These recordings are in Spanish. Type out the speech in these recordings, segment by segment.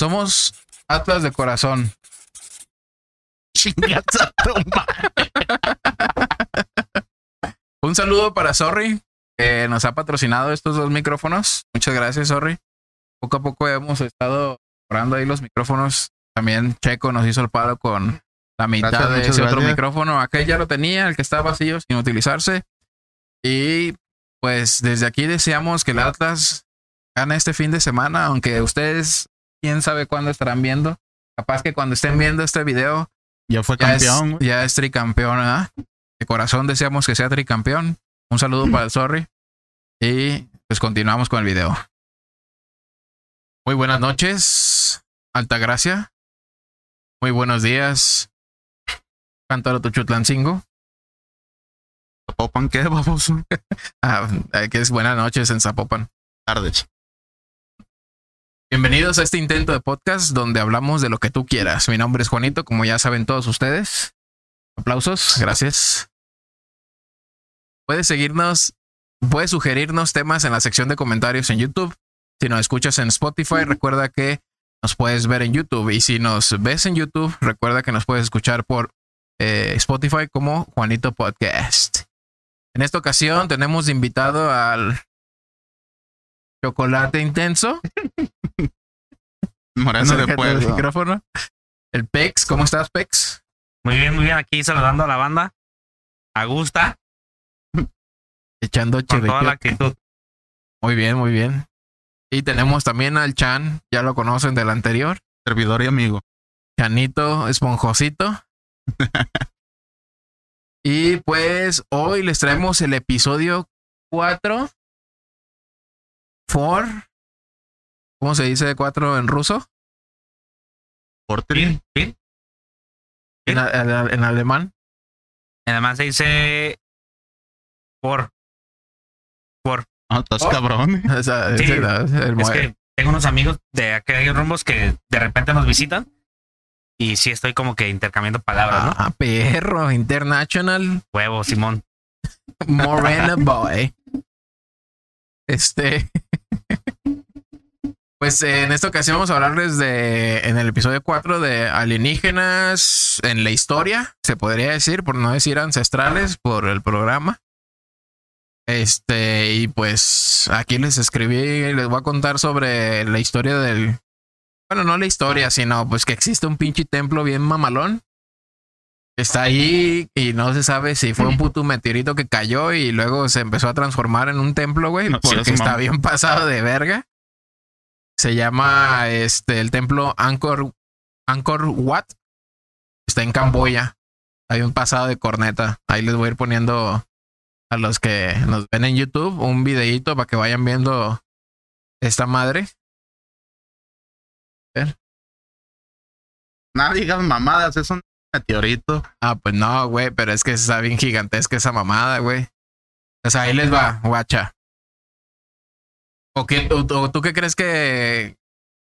Somos Atlas de corazón. Un saludo para Sorry, que nos ha patrocinado estos dos micrófonos. Muchas gracias, Sorry. Poco a poco hemos estado mejorando ahí los micrófonos. También Checo nos hizo el paro con la mitad Gracias, de ese otro micrófono. Aquel ya lo tenía, el que estaba vacío sin utilizarse. Y pues desde aquí deseamos que el Atlas gane este fin de semana, aunque ustedes, quién sabe cuándo estarán viendo. Capaz que cuando estén viendo este video Ya fue ya es, campeón, ya es tricampeón, ¿verdad? De corazón deseamos que sea tricampeón. Un saludo para el Sorry. Y pues continuamos con el video. Muy buenas noches, Altagracia. Muy buenos días, Cántaro Tuchutlancingo. Zapopan, ¿qué, baboso? Ah, que es buenas noches en Zapopan. Tardes. Bienvenidos a este intento de podcast donde hablamos de lo que tú quieras. Mi nombre es Juanito, como ya saben todos ustedes. Aplausos, gracias. Puedes seguirnos, puedes sugerirnos temas en la sección de comentarios en YouTube. Si nos escuchas en Spotify, recuerda que nos puedes ver en YouTube. Y si nos ves en YouTube, recuerda que nos puedes escuchar por eh, Spotify como Juanito Podcast. En esta ocasión tenemos invitado al Chocolate Intenso. Moreno de Puebla. micrófono. El Pex, ¿cómo estás, Pex? Muy bien, muy bien. Aquí saludando a la banda. A gusta, Echando con toda la actitud. Muy bien, muy bien. Y tenemos también al Chan, ya lo conocen del anterior. Servidor y amigo. Chanito Esponjosito. y pues hoy les traemos el episodio 4. For. ¿Cómo se dice 4 en ruso? Por tri. Sí, sí. En, a- en- en alemán. Además se dice por. Por. Ah, estás Oh. cabrón. O sea, Sí, ese- el Es que tengo unos amigos de aquellos rumbos que de repente nos visitan. Y sí estoy como que intercambiando palabras, ¿no? Ah, perro, international. Huevo, Simón. Morena Boy. Este. Pues eh, en esta ocasión vamos a hablarles de, en el episodio 4, de alienígenas en la historia, se podría decir, por no decir ancestrales, por el programa. Este, y pues aquí les escribí, les voy a contar sobre la historia del. Bueno, no la historia, sino pues que existe un pinche templo bien mamalón. Está ahí y no se sabe si fue un puto meteorito que cayó y luego se empezó a transformar en un templo, güey, No, porque está bien pasado de verga. Se llama este el templo Angkor Angkor Wat. Está en Camboya. Hay un pasado de corneta. Ahí les voy a ir poniendo a los que nos ven en YouTube un videíto para que vayan viendo esta madre. Nada digas mamadas, es un meteorito. Ah, pues no, güey, pero es que está bien gigantesca esa mamada, güey. O sea, ahí les va, guacha. ¿O, qué, o, o tú qué crees que...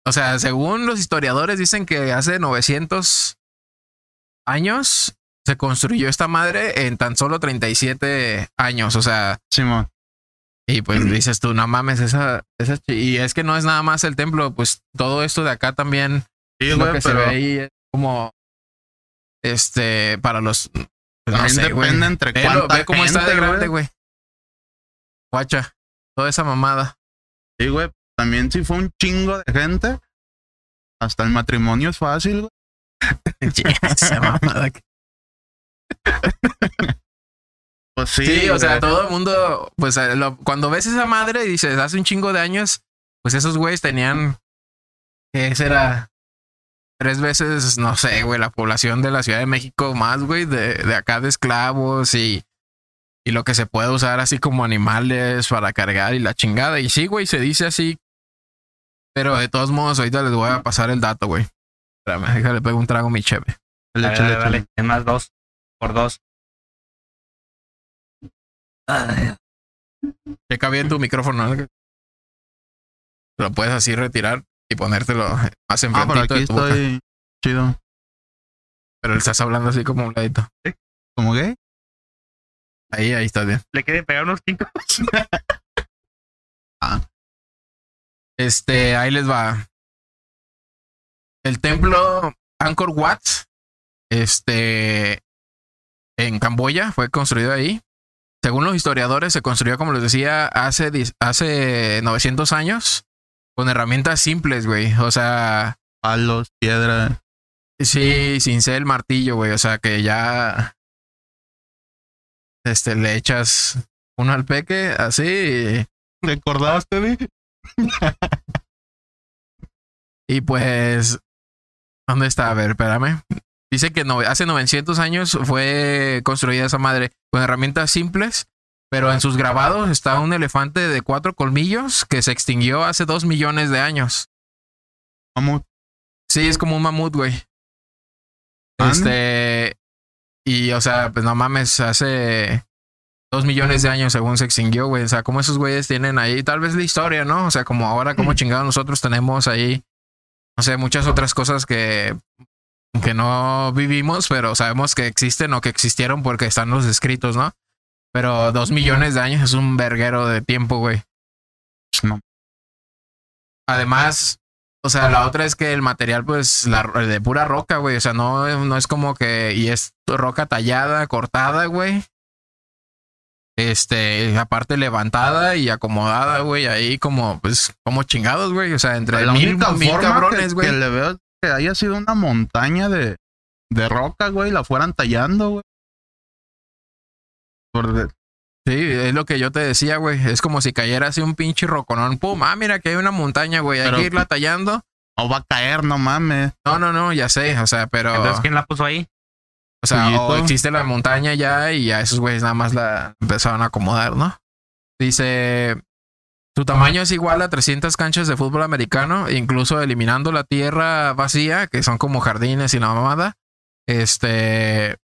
O sea, según los historiadores dicen que hace 900 años se construyó esta madre en tan solo 37 años. O sea, Simón. y pues dices tú, no mames, esa, esa... Y es que no es nada más el templo, pues todo esto de acá también Sí, lo que se pero ve ahí es como... Este, para los... pues, no sé, depende entre cuánta ve cómo está de grande, güey. Guacha, toda esa mamada. Sí, güey. También si fue un chingo de gente. Hasta el matrimonio es fácil, güey. Pues sí, Sí, o sea, todo el mundo, pues eh, lo- cuando ves esa madre y dices, hace un chingo de años, pues esos güeyes tenían, ¿qué será? Tres veces, no sé, güey, la población de la Ciudad de México más, güey, de, de acá de esclavos y, y lo que se puede usar así como animales para cargar y la chingada. Y sí, güey, se dice así. Pero de todos modos, ahorita les voy a pasar el dato, güey. Espérame, déjale pego un trago a mi cheve. Dale, échale, dale, dale. échale. Es más dos. Por dos. Checa bien tu micrófono. ¿no? Lo puedes así retirar y ponértelo más Ah, aquí de tu boca. estoy chido. Pero estás hablando así como un ladito. ¿Cómo gay? Ahí, ahí estás bien. Le quieren pegar unos cinco. Este, ahí les va. el templo Angkor Wat, este, en Camboya, fue construido ahí. Según los historiadores, se construyó, como les decía, hace, hace 900 años, con herramientas simples, güey. O sea, Palos, piedra. sí, sin ser el martillo, güey. O sea, que ya, este, le echas uno al peque, así, y- ¿Recordaste, vi? Y pues, ¿dónde está? A ver, espérame. Dice que no, hace 900 años fue construida esa madre con herramientas simples, pero en sus grabados está un elefante de cuatro colmillos que se extinguió hace dos millones de años. Mamut. Sí, es como un mamut, güey. Este, y o sea, pues no mames, hace dos millones de años según se extinguió, güey. O sea, como esos güeyes tienen ahí, tal vez la historia, ¿no? O sea, como ahora, como chingados nosotros tenemos ahí, no sé, muchas otras cosas que, que no vivimos, pero sabemos que existen o que existieron porque están los escritos, ¿no? Pero dos millones de años es un verguero de tiempo, güey. No. Además, o sea, la otra es que el material, pues, la, de pura roca, güey. O sea, no, no es como que. Y es roca tallada, cortada, güey. Este, aparte levantada y acomodada, güey. Ahí como, pues, como chingados, güey. O sea, entre La mil, única mil forma cabrones, güey. que le veo que haya sido una montaña de, de roca, güey, la fueran tallando, güey. Por de- Sí, es lo que yo te decía, güey. Es como si cayera así un pinche roconón. Pum, ah, mira que hay una montaña, güey. Hay Pero- que irla tallando. no va a caer, no mames. No, no, no, ya sé. O sea, pero. Entonces, ¿quién la puso ahí? O sea, o existe la montaña ya y a esos güeyes nada más la empezaron a acomodar, ¿no? Dice, su tamaño es igual a 300 canchas de fútbol americano, incluso eliminando la tierra vacía, que son como jardines y la mamada, este,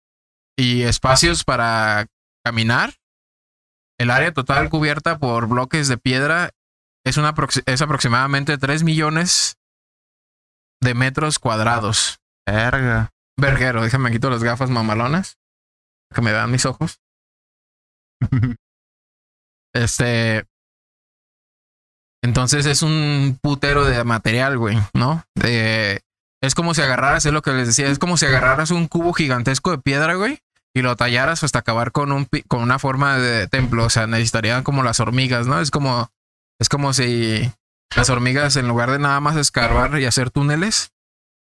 y espacios para caminar. El área total cubierta por bloques de piedra es, una, es aproximadamente 3 millones de metros cuadrados. Verga. Verguero, déjame quito las gafas mamalonas. Que me vean mis ojos. Este. Entonces es un putero de material, güey, ¿no? De- es como si agarraras, es lo que les decía, es como si agarraras un cubo gigantesco de piedra, güey, y lo tallaras hasta acabar con un pi- con una forma de templo. O sea, necesitarían como las hormigas, ¿no? Es como, es como si las hormigas, en lugar de nada más escarbar y hacer túneles,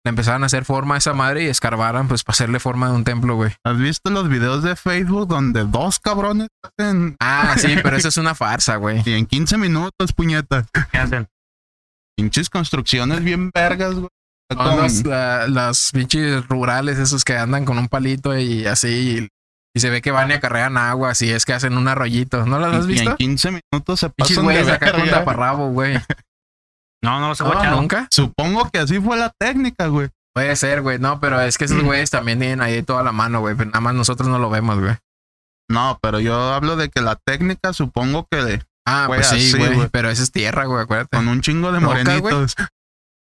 le empezaran a hacer forma a esa madre y escarbaran, pues, para hacerle forma de un templo, güey. ¿Has visto los videos de Facebook donde dos cabrones hacen Ah, sí, pero eso es una farsa, güey. y en 15 minutos, puñetas? ¿Qué hacen? Pinches construcciones bien vergas, güey. Con- los, la- las pinches rurales, esos que andan con un palito y así. Y, y se ve que van y acarrean agua, así es que hacen un arroyito. ¿No las has y en visto? 15 minutos se pasan de güeyes acá con taparrabo, güey. No, no los he No, nunca. Supongo que así fue la técnica, güey. Puede ser, güey. No, pero es que esos güeyes también tienen ahí toda la mano, güey. Pero nada más nosotros no lo vemos, güey. No, pero yo hablo de que la técnica supongo que de- Ah, Güey, pues sí, güey. güey. Pero eso es tierra, güey, acuérdate. con un chingo de Roca, güey. morenitos.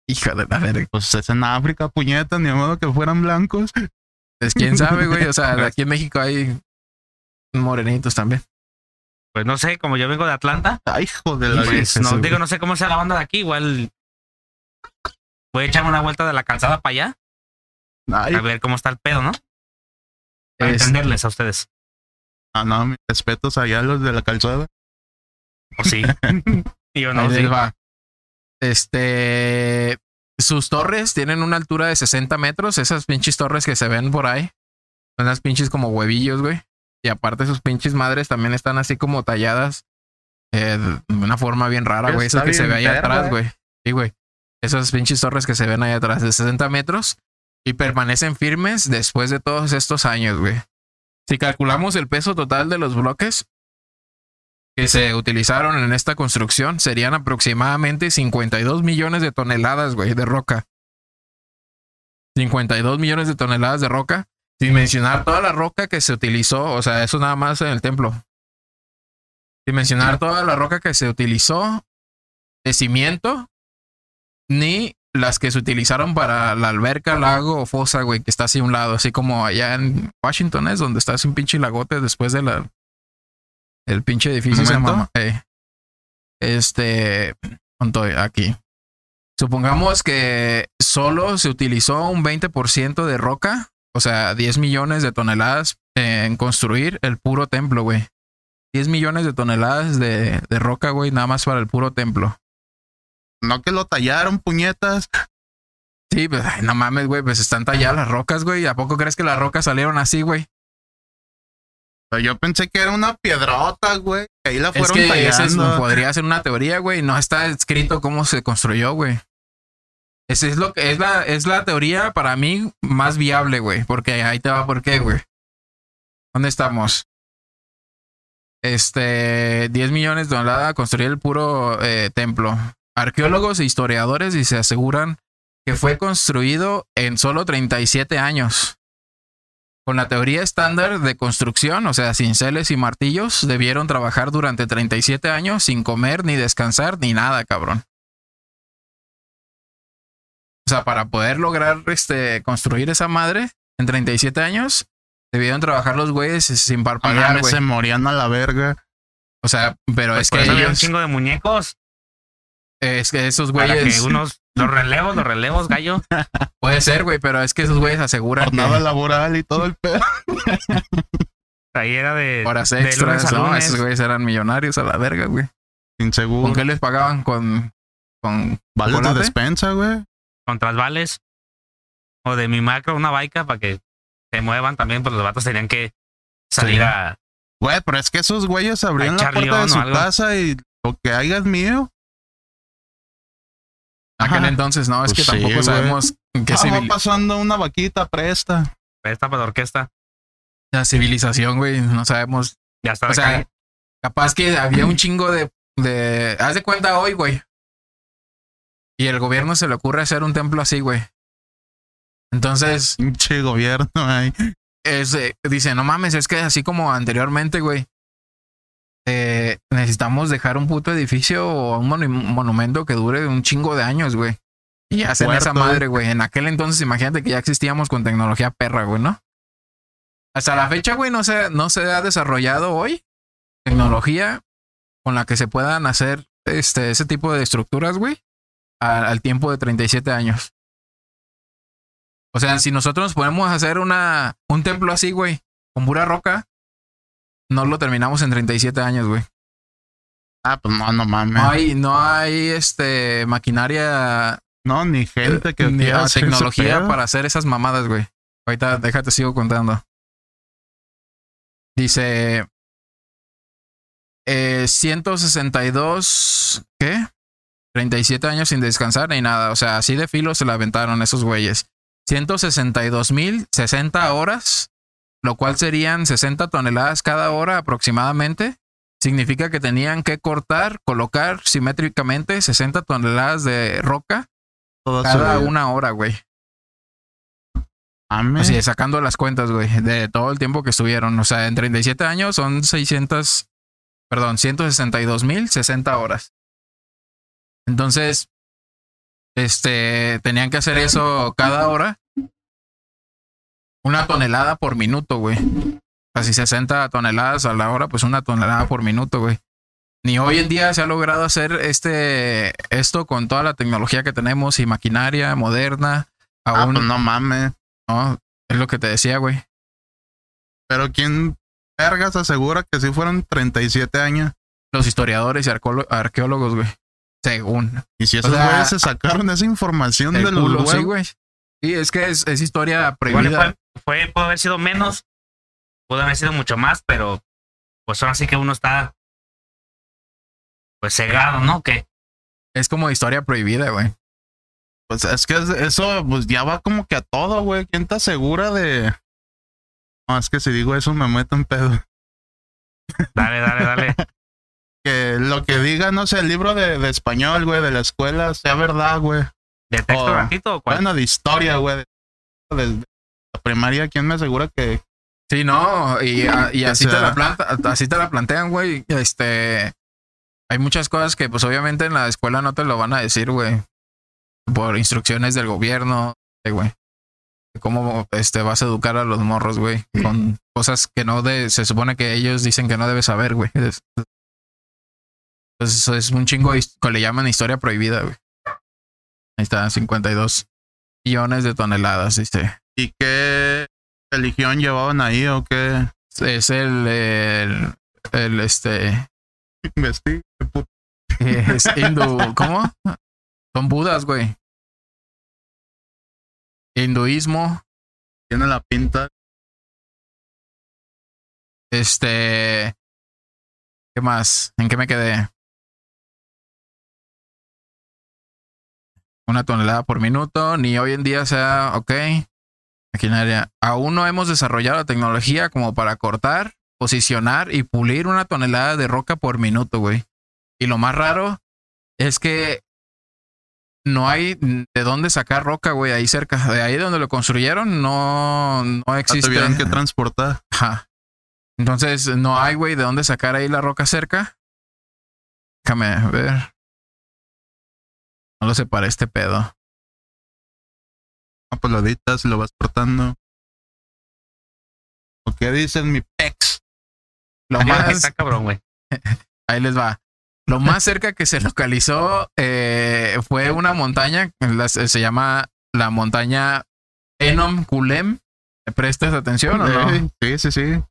Hija de la verga. Pues es en África, puñetas, ni modo que fueran blancos. Pues quién sabe, güey. O sea, aquí en México hay morenitos también. Pues no sé, como yo vengo de Atlanta, Ay, hijo de la pues no digo, no sé cómo sea la banda de aquí, igual voy a echarme una vuelta de la calzada para allá, Ay, a ver cómo está el pedo, ¿no? Para Es- entenderles a ustedes. ah, no, mis respetos allá a los de la calzada. O sí. Y yo no, Ahí sí. va. Este. Sus torres tienen una altura de 60 metros. Esas pinches torres que se ven por ahí. Son las pinches como huevillos, güey. Y aparte, sus pinches madres también están así como talladas eh, de una forma bien rara, güey. Está que se ve ahí atrás, eh. güey. Sí, güey. Esas pinches torres que se ven ahí atrás de 60 metros y permanecen firmes después de todos estos años, güey. Si calculamos el peso total de los bloques, que se utilizaron en esta construcción serían aproximadamente 52 millones de toneladas, güey, de roca. 52 millones de toneladas de roca, sin mencionar toda la roca que se utilizó, o sea, eso nada más en el templo. Sin mencionar toda la roca que se utilizó de cimiento, ni las que se utilizaron para la alberca, lago o fosa, güey, que está así a un lado, así como allá en Washington es donde está así un pinche lagote después de la el pinche edificio se llama eh, este aquí Supongamos que solo se utilizó un 20% de roca, o sea, 10 millones de toneladas en construir el puro templo, güey. 10 millones de toneladas de, de roca, güey, nada más para el puro templo. No que lo tallaron, puñetas. Sí, pues, ay, no mames, güey, pues están talladas las rocas, güey. ¿A poco crees que las rocas salieron así, güey? Yo pensé que era una piedrota, güey. Ahí la Es fueron es- tallando. podría ser una teoría, güey. No está escrito cómo se construyó, güey. Esa es lo que es la, es la teoría para mí más viable, güey. Porque ahí te va por qué, güey. ¿Dónde estamos? Este, 10 millones de toneladas a construir el puro eh, templo. Arqueólogos e historiadores y se aseguran que fue construido en solo 37 años. Con la teoría estándar de construcción, o sea, cinceles y martillos, debieron trabajar durante 37 años sin comer, ni descansar, ni nada, cabrón. O sea, para poder lograr este, construir esa madre en 37 años, debieron trabajar los güeyes sin parpadear, güey. se morían a la verga. O sea, pero es Por que había un ellos, chingo de muñecos. es que esos Para que güeyes, unos, los relevos, los relevos, gallo. puede ser, güey, pero es que esos güeyes aseguran que Jornada laboral y todo el pedo. Ahí era de, horas de lunes extras, a ¿no? Esos güeyes eran millonarios a la verga, güey. Sin seguro. ¿Con qué les pagaban? Con, con Vales de despensa, güey. con trasvales. O de mi macro, una baica para que se muevan también, pues los vatos tenían que salir Sí. a. Güey, pero es que esos güeyes abrieron la puerta de su casa y lo que haya es mío. Aquel Ajá. entonces, no, es Pues que sí, tampoco güey. sabemos qué Ah, va pasando una vaquita, presta. Esta para la orquesta. la civilización, güey, no sabemos. Ya está. O sea, calle. capaz que había un chingo de, de, haz de cuenta hoy, güey. Y el gobierno se le ocurre hacer un templo así, güey. Entonces, Pinche gobierno es, eh, dice, no mames, es que así como anteriormente, güey. Eh, necesitamos dejar un puto edificio o un monu- monumento que dure un chingo de años, güey. Y hacen esa madre, güey. En aquel entonces, imagínate que ya existíamos con tecnología perra, güey, ¿no? Hasta la fecha, güey, no se, no se ha desarrollado hoy tecnología con la que se puedan hacer este, ese tipo de estructuras, güey, a- al tiempo de 37 años. O sea, si nosotros nos podemos hacer una, un templo así, güey, con pura roca, no lo terminamos en 37 años, güey. Ah, pues no, no mames. No hay, no hay este maquinaria No, ni gente que ni quiera ah, hacer tecnología para hacer esas mamadas, güey. Ahorita déjate sigo contando. Dice eh, 162 ¿qué? 37 años sin descansar ni nada, o sea, así de filo se la aventaron esos güeyes. 162 mil 60 horas, lo cual serían 60 toneladas cada hora aproximadamente. Significa que tenían que cortar, colocar simétricamente 60 toneladas de roca Toda cada una hora, güey. Así, sacando las cuentas, güey, de todo el tiempo que estuvieron. O sea, en 37 años son 600, perdón, 162 mil 60 horas. Entonces, este, tenían que hacer eso cada hora. Una tonelada por minuto, güey. Casi 60 toneladas a la hora, pues una tonelada por minuto, güey. Ni hoy en día se ha logrado hacer este, esto con toda la tecnología que tenemos y maquinaria moderna. Ah, Aún, pues no mames. no, es lo que te decía, güey. Pero ¿quién vergas asegura que sí fueron 37 años? Los historiadores y arqueólogos, güey. Según. Y si esos O sea, güeyes se sacaron esa información de los culo, huevos. sí, güey. Sí, es que es, es historia prohibida. Fue, pudo haber sido menos, pudo haber sido mucho más, pero pues ahora sí que uno está pues cegado, ¿no? Que Es como historia prohibida, güey. Pues es que es- eso pues ya va como que a todo, güey. ¿Quién te asegura de...? No, es que si digo eso me meto en pedo. dale, dale, dale. Que lo que diga, no sé, el libro de, de español, güey, de la escuela, sea verdad, güey. ¿De texto ratito o cuál? Bueno, de historia, güey. de- primaria, ¿quién me asegura que Sí, no, y, a- y Que así te la planta, así te la plantean, güey. Este, hay muchas cosas que, pues, obviamente en la escuela no te lo van a decir, güey, por instrucciones del gobierno, güey. Cómo este vas a educar a los morros, güey, con cosas que no de, se supone que ellos dicen que no debes saber, güey. Es- Entonces eso es un chingo que le llaman historia prohibida, güey. Ahí está, 52 millones de toneladas, dice. ¿Y qué religión llevaban ahí o qué? Es el, el, el este, Investiga, puto. es hindú, ¿cómo? Son budas, güey. Hinduismo, Tiene la pinta. este, ¿qué más? ¿En qué me quedé? Una tonelada por minuto, ni hoy en día sea, ok. Maquinaria. Aún no hemos desarrollado la tecnología como para cortar, posicionar y pulir una tonelada de roca por minuto, güey. Y lo más raro es que no hay de dónde sacar roca, güey, ahí cerca. De ahí donde lo construyeron, no, no La existe. tuvieron que transportar. Ajá. Entonces, no hay, güey, de dónde sacar ahí la roca cerca. Déjame ver. No lo separé este pedo. Ah, pues lo editas y lo vas cortando. ¿O qué dicen mi pex? Lo más, cabrón, güey. ahí les va. Lo más cerca que se localizó eh, fue una montaña, la- se llama la montaña Enom Kulem. ¿Me prestas atención o no? Sí, sí, sí.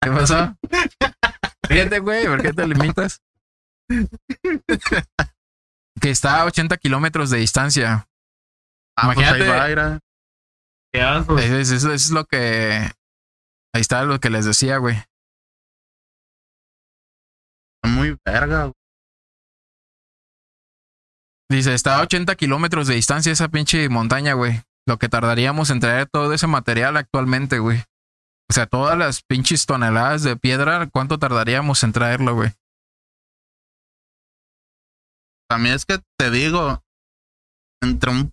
¿Qué pasó? Fíjate, güey, ¿por qué te limitas? Que está a 80 kilómetros de distancia. Ah, pues ahí Imagínate. pues, Es, es- eso es lo que. Ahí está lo que les decía, güey. Está muy verga. güey. Dice, está a 80 kilómetros de distancia esa pinche montaña, güey. Lo que tardaríamos en traer todo ese material actualmente, güey. O sea, todas las pinches toneladas de piedra, ¿cuánto tardaríamos en traerlo, güey? También es que te digo, entre un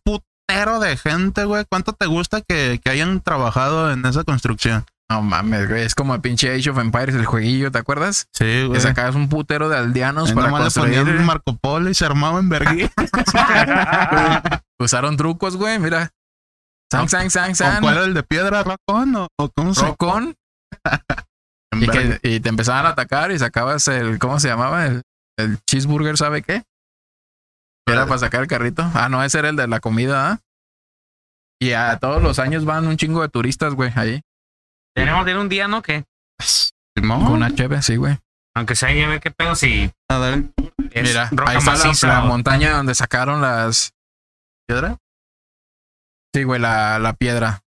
putero de gente, güey, ¿cuánto te gusta que, que hayan trabajado en esa construcción? No mames, güey. Es como el pinche Age of Empires, el jueguillo, ¿te acuerdas? Sí, Que güey. sacabas un putero de aldeanos para nomás construir. Marco Polo y se armaba en vergüenza. Usaron trucos, güey, mira. Sang, sang, sang, ¿O sang. cuál era el de piedra, racón? ¿O, o cómo se Rocón. Y, que, y te empezaban a atacar y sacabas el, ¿cómo se llamaba? El, el cheeseburger, ¿sabe qué? Era para sacar el carrito. Ah, no, ese era el de la comida, ¿ah? Y a todos los años van un chingo de turistas, güey, ahí. Tenemos de ir un día, ¿no? Que Simón. Con una cheve, sí, güey. aunque sea ahí a ver qué pedo si A ver, es Mira, roca ahí está la, maciza la o- montaña donde sacaron las. piedra. Sí, güey, la, la piedra.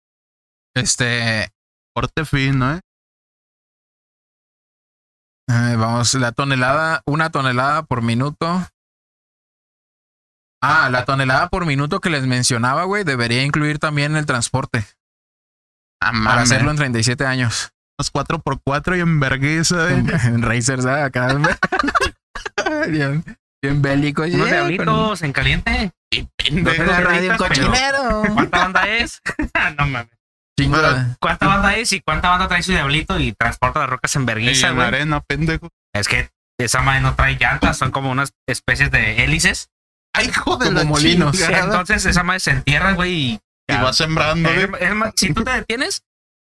Este. Corte fino, ¿eh? eh, vamos, la tonelada, una tonelada por minuto. Ah, la tonelada por minuto que les mencionaba, güey, debería incluir también el transporte. Ah, Para hacerlo en 37 años. Unos 4x4 y en vergüenza. En, en Racers, ¿ah? acá. bien, bien bélico. unos yeah, diablitos en caliente. Dos con la radio cochinero. ¿Cuánta banda es? no mames. ¿Cuánta banda es y cuánta banda trae su diablito y transporta las rocas en Y vergüenza, en güey? arena, pendejo. Es que esa madre no trae llantas, son como unas especies de hélices. ¡Ay, hijo de Como la molinos. Entonces esa madre se entierra, güey, y Y va sembrando, es más, si tú te detienes,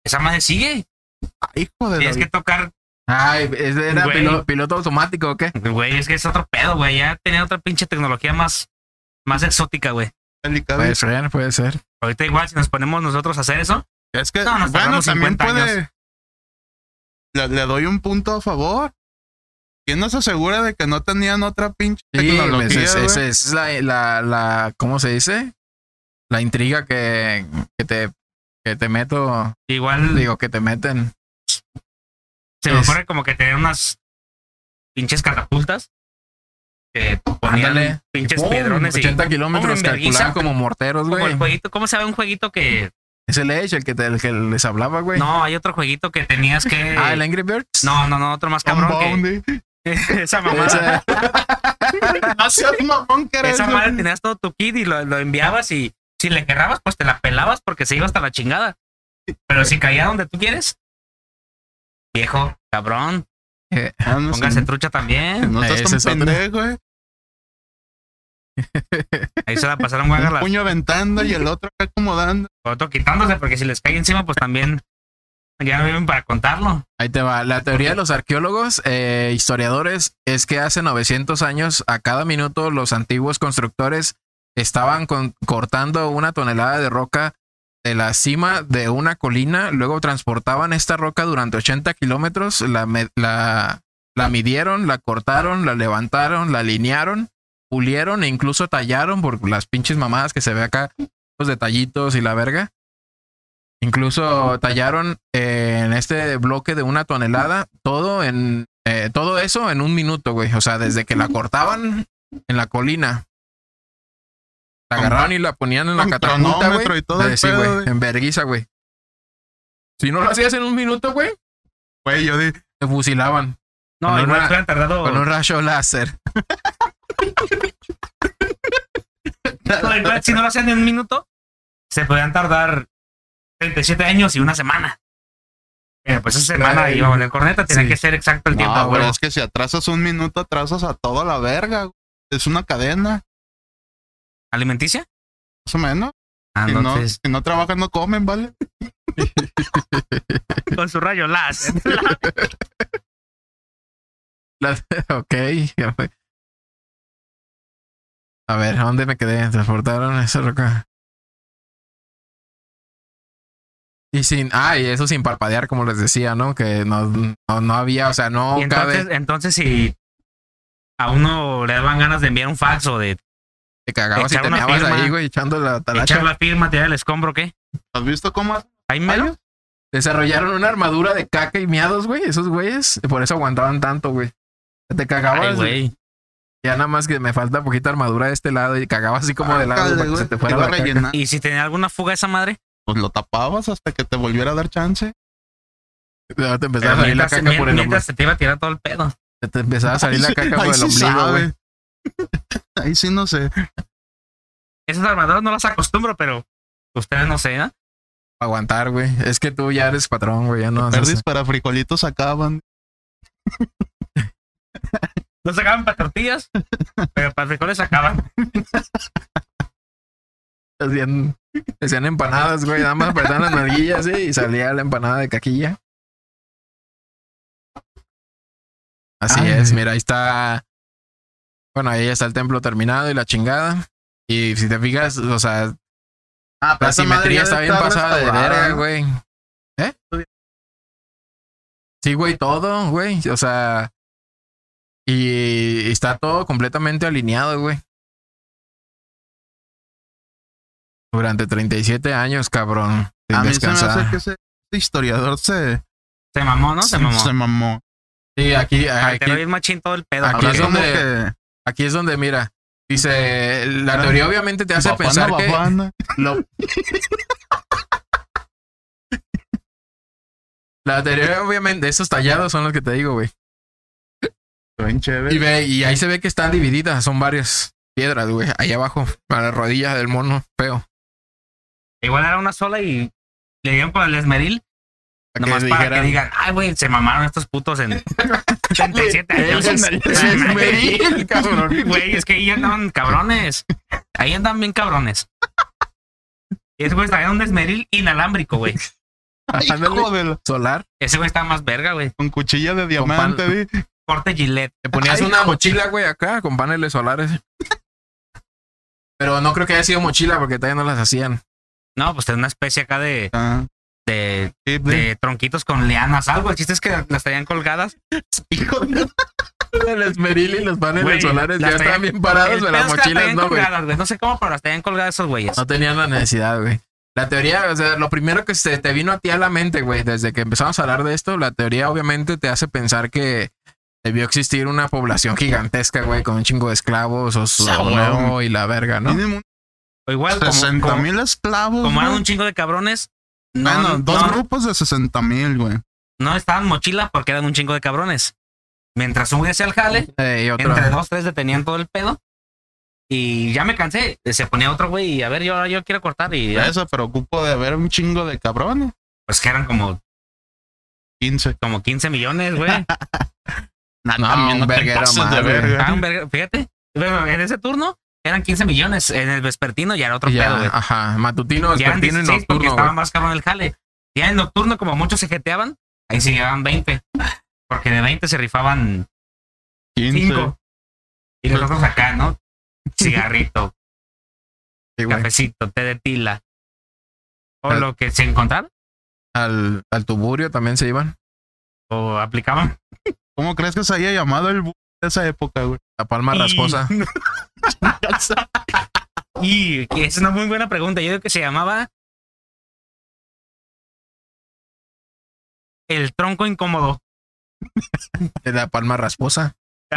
esa madre sigue. ¡Ay, hijo de la Tienes que tocar, Ay, ¿ese ¿era Güey. pilo- piloto automático o qué? güey, es que es otro pedo, güey. Ya tenía otra pinche tecnología más, más exótica, güey. delicado. Puede ser, puede ser. Ahorita igual, si nos ponemos nosotros a hacer eso, Es que, No, nos bueno, también 50 puede. años. Le, le doy un punto a favor. ¿Quién nos asegura de que no tenían otra pinche Sí, pues, tecnología? esa güey? es, esa es la, la, la, ¿cómo se dice? La intriga que, que te, que te meto, igual digo, que te meten. se me ocurre como que tener unas pinches catapultas que ponían Ándale. pinches ¡Pum! piedrones y 80 kilómetros ¡pum! en vergüenza. calculaban como morteros, como güey. el jueguito, ¿cómo se llama un jueguito que Es el Edge, el que, te- el que les hablaba, güey. no, hay otro jueguito que tenías que Ah, el Angry Birds. No, no, no, otro más cabrón que ¿eh? esa No seas mamón que eres, Esa madre tenías todo tu kit y lo, lo enviabas y si le querrabas, pues te la pelabas porque se iba hasta la chingada. Pero si caía donde tú quieres, viejo, cabrón, eh, Ah, no póngase trucha también. No estás Ese tan pendejo, güey. Ahí se la pasaron guagas Un puño aventando y el otro acá acomodando. otro quitándose porque si les cae encima, pues también ya viven para contarlo. Ahí te va. La teoría de los arqueólogos, eh, historiadores, es que hace 900 años, a cada minuto, los antiguos constructores estaban cortando una tonelada de roca de la cima de una colina, luego transportaban esta roca durante 80 kilómetros, la, la, la midieron, la cortaron, la levantaron, la alinearon, pulieron e incluso tallaron por las pinches mamadas que se ve acá, los detallitos y la verga. Incluso tallaron eh, en este bloque de una tonelada todo en eh, todo eso en un minuto, güey. O sea, desde que la cortaban en la colina, la agarraron y la ponían en la catapulta, güey. y todo el Eh, sí, güey, en verguiza, güey. Si no lo hacías en un minuto, güey, Güey, yo di, te fusilaban No, Con igual una- tardado. con un rayo láser. no, igual si no lo hacían en un minuto, se podían tardar 37 años y una semana. Pero pues esa semana iba a valer corneta, tenía sí. que ser exacto el tiempo. no, güey, es que si atrasas un minuto, atrasas a toda la verga. güey. Es una cadena, ¿Alimenticia? más o menos. Ah, Si no, si no trabajan, no comen, ¿vale? con su rayo láser. La- ok. ya fue. A ver, ¿a dónde me quedé? Transportaron esa roca. Y sin, ah, y eso sin parpadear, como les decía, ¿no? Que no, no, no había, o sea, no y entonces, cabe, entonces si a uno le daban ganas de enviar un fax o de te cagabas y te firma, ahí, güey, echando la talacha. echar la firma, tirar el escombro, ¿qué? ¿Has visto cómo mero. ellos? Desarrollaron una armadura de caca y miados, güey, esos güeyes. Por eso aguantaban tanto, güey. Te cagabas, Ay, güey. ya nada más que me falta poquita armadura de este lado y cagabas así como de lado para que se te fuera la a caca. rellenar. Y si tenía alguna fuga esa madre, Pues lo tapabas hasta que te volviera a dar chance. Luego Te empezaba a salir la mientras, caca por el mientras hombro. se te iba a tirar todo el pedo. Te empezaba a salir la Ahí caca sí- por el sí ombligo, güey. Ahí sí no sé. Esas armaduras no las acostumbro, pero ustedes no sé, ¿no? Para aguantar, güey. Es que tú ya eres patrón, güey. Ya no. Perdis para frijolitos acaban. No sacaban para tortillas, pero para frijoles sacaban. Hacían, hacían empanadas, güey. Nada más apretaban las nalguillas, sí, y salía la empanada de caquilla. Así Ay. es, mira, ahí está. Bueno, ahí está el templo terminado y la chingada. Y si te fijas, o sea, Ah, la simetría está bien pasada de verga, güey. güey. ¿Eh? Sí, güey, todo, güey. O sea, y está todo completamente alineado, güey. Durante 37 años, cabrón. Sin A mí se me hace que ese historiador se, Se mamó, ¿no? Se mamó. se mamó. Sí, aquí, aquí, lo vi machín todo el pedo. Aquí Ahora es donde- que aquí es donde, mira, dice, la teoría obviamente te hace bafana, pensar que lo... La teoría obviamente, esos tallados son los que te digo, güey. Y, ve, y ahí se ve que están divididas, son varias piedras, güey. Ahí abajo, a la rodilla del mono feo. Igual era una sola y le dieron con el esmeril. Para Nomás que para dijeran- que digan, ay, güey, se mamaron estos putos en 37 años. Es- es esmeril, cabrón. Güey, es que ahí andaban cabrones. Ahí andan bien cabrones. Y ese güey traía un esmeril inalámbrico, güey. Ándale, Hijo de la- solar. Ese güey está más verga, güey. Con cuchilla de diamante, di. Corte Gillette. Te ponías Ay, una mochila, güey, acá con paneles solares. Pero no creo que haya sido mochila porque todavía no las hacían. No, pues tenía una especie acá de, Ah, de, sí, di. de tronquitos con lianas, algo. El chiste es que las traían colgadas. Hijo de- El esmeril y los paneles Güey, solares ya las estaban bien parados, pero las es mochilas no, güey. No sé cómo, pero las traían colgadas esos güeyes. No tenían la necesidad, güey. La teoría, o sea, lo primero que se te vino a ti a la mente, güey, desde que empezamos a hablar de esto, la teoría obviamente te hace pensar que debió existir una población gigantesca, güey, con un chingo de esclavos o, su- o no, y la verga, ¿no? O igual, como, 60 como, mil esclavos. como eran un chingo de cabrones, no, bueno, dos no, grupos de 60 mil, güey. no estaban mochila porque eran un chingo de cabrones. Mientras un güey hacía el jale, Eh, entre dos, tres detenían todo el pedo. Y ya me cansé. Se ponía otro güey y a ver, yo, yo quiero cortar. Y ya, Eso, pero ocupo de haber un chingo de cabrones. pues que eran como, 15. como 15 millones, güey. Nah, No, también un verguero verga. Ah, un Fíjate, en ese turno eran 15 millones. En el vespertino ya era otro ya, pedo, güey. ajá, matutino, vespertino y 16 porque nocturno, estaba más cabrón el jale. Ya en nocturno, como muchos se jeteaban, ahí se llevaban 20. Porque de 20 se rifaban 15. 5. Y nosotros acá, ¿no? Cigarrito, Sí, cafecito, té de tila. O Al- lo que se encontrara Al, al tuburio también se iban. o aplicaban. ¿Cómo crees que se haya llamado el esa época, güey? La palma Y- rasposa. Y que es una muy buena pregunta. Yo digo que se llamaba el tronco incómodo. La palma rasposa.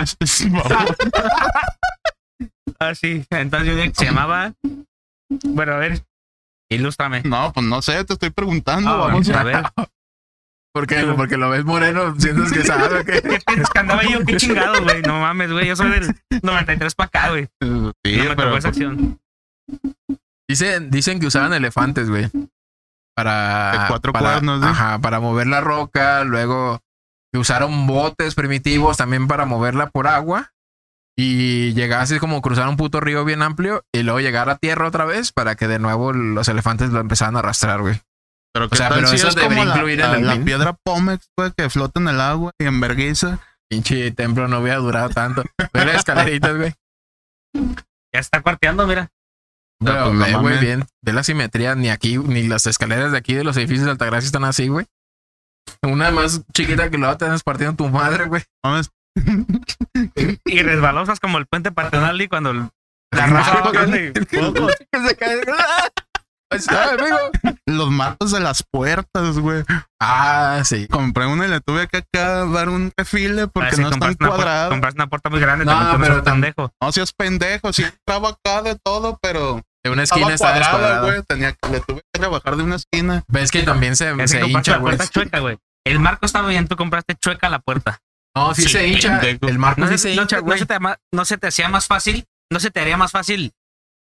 Ah, sí. Entonces yo digo que se llamaba. Bueno, a ver, ilústrame. no, pues no sé, te estoy preguntando. Ah, vamos a ver. ¿Por qué? Porque lo ves moreno, sientes que sabe. ¿Qué piensas que andaba yo? Qué chingados, güey. No mames, güey. Yo soy del 93 para acá, güey. Sí, no me pero pues, tocó esa acción. Dicen, dicen que usaban elefantes, güey. Para. De cuatro para, cuernos, ¿no? Ajá, para mover la roca. Luego que usaron botes primitivos también para moverla por agua. Y llegar así como cruzar un puto río bien amplio. Y luego llegar a tierra otra vez para que de nuevo los elefantes lo empezaran a arrastrar, güey. Pero ¿qué sea, tal pero si eso es debería como la, incluir en la- el la piedra Pómex, güey, que flota en el agua y enverguiza? Pinche templo no hubiera durado tanto. Ve las escaleritas, güey. Ya está cuarteando, mira. Pero pues, no ve, güey, bien. Ve la simetría. Ni aquí, ni las escaleras de aquí de los edificios de Altagracia están así, güey. Una más chiquita que la otra, estás partiendo tu madre, güey. Mames, Y resbalosas como el puente paternal y cuando el- la raza se cae. Está, amigo. los marcos de las puertas, güey. Ah, sí. Compré una y le tuve que acá dar un refile porque Ah, sí, no están cuadrados. compraste una puerta muy grande, No, te pero pendejo. No seas pendejo, sí entraba acá de todo, pero De una estaba esquina está cuadrada, güey. Tenía que, le tuve que rebajar de una esquina. Ves que también se, Es se hincha, la güey. puerta chueca, güey. El marco estaba bien, tú compraste chueca la puerta. No, sí, Sí, se hincha. pendejo. El marco No, sí se, se hincha, no güey. se te, ama- no se te hacía más fácil, no se te haría más fácil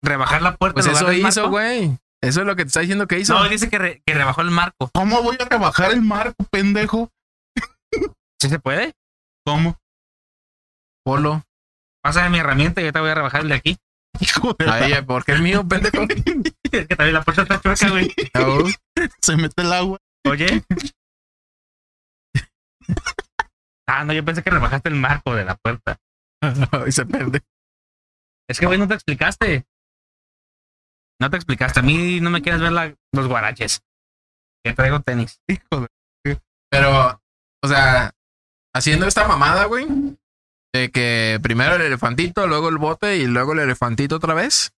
rebajar la puerta. Pues eso hizo, güey. Eso es lo que te está diciendo que hizo. No, dice que, re- que rebajó el marco. ¿Cómo voy a rebajar el marco, pendejo? ¿Sí se puede? ¿Cómo? Polo. Pásame mi herramienta y yo te voy a rebajar el de aquí. Hijo de la- Ay, porque es mío, pendejo. Es que también la puerta está chueca, güey. No. se mete el agua. Oye. Ah, no, yo pensé que rebajaste el marco de la puerta. Y se pende. Es que, güey, no te explicaste. No te explicaste. A mí no me quieres ver la- los guaraches. Que traigo tenis. Hijo de... Pero, o sea, haciendo esta mamada, güey, de que primero el elefantito, luego el bote y luego el elefantito otra vez,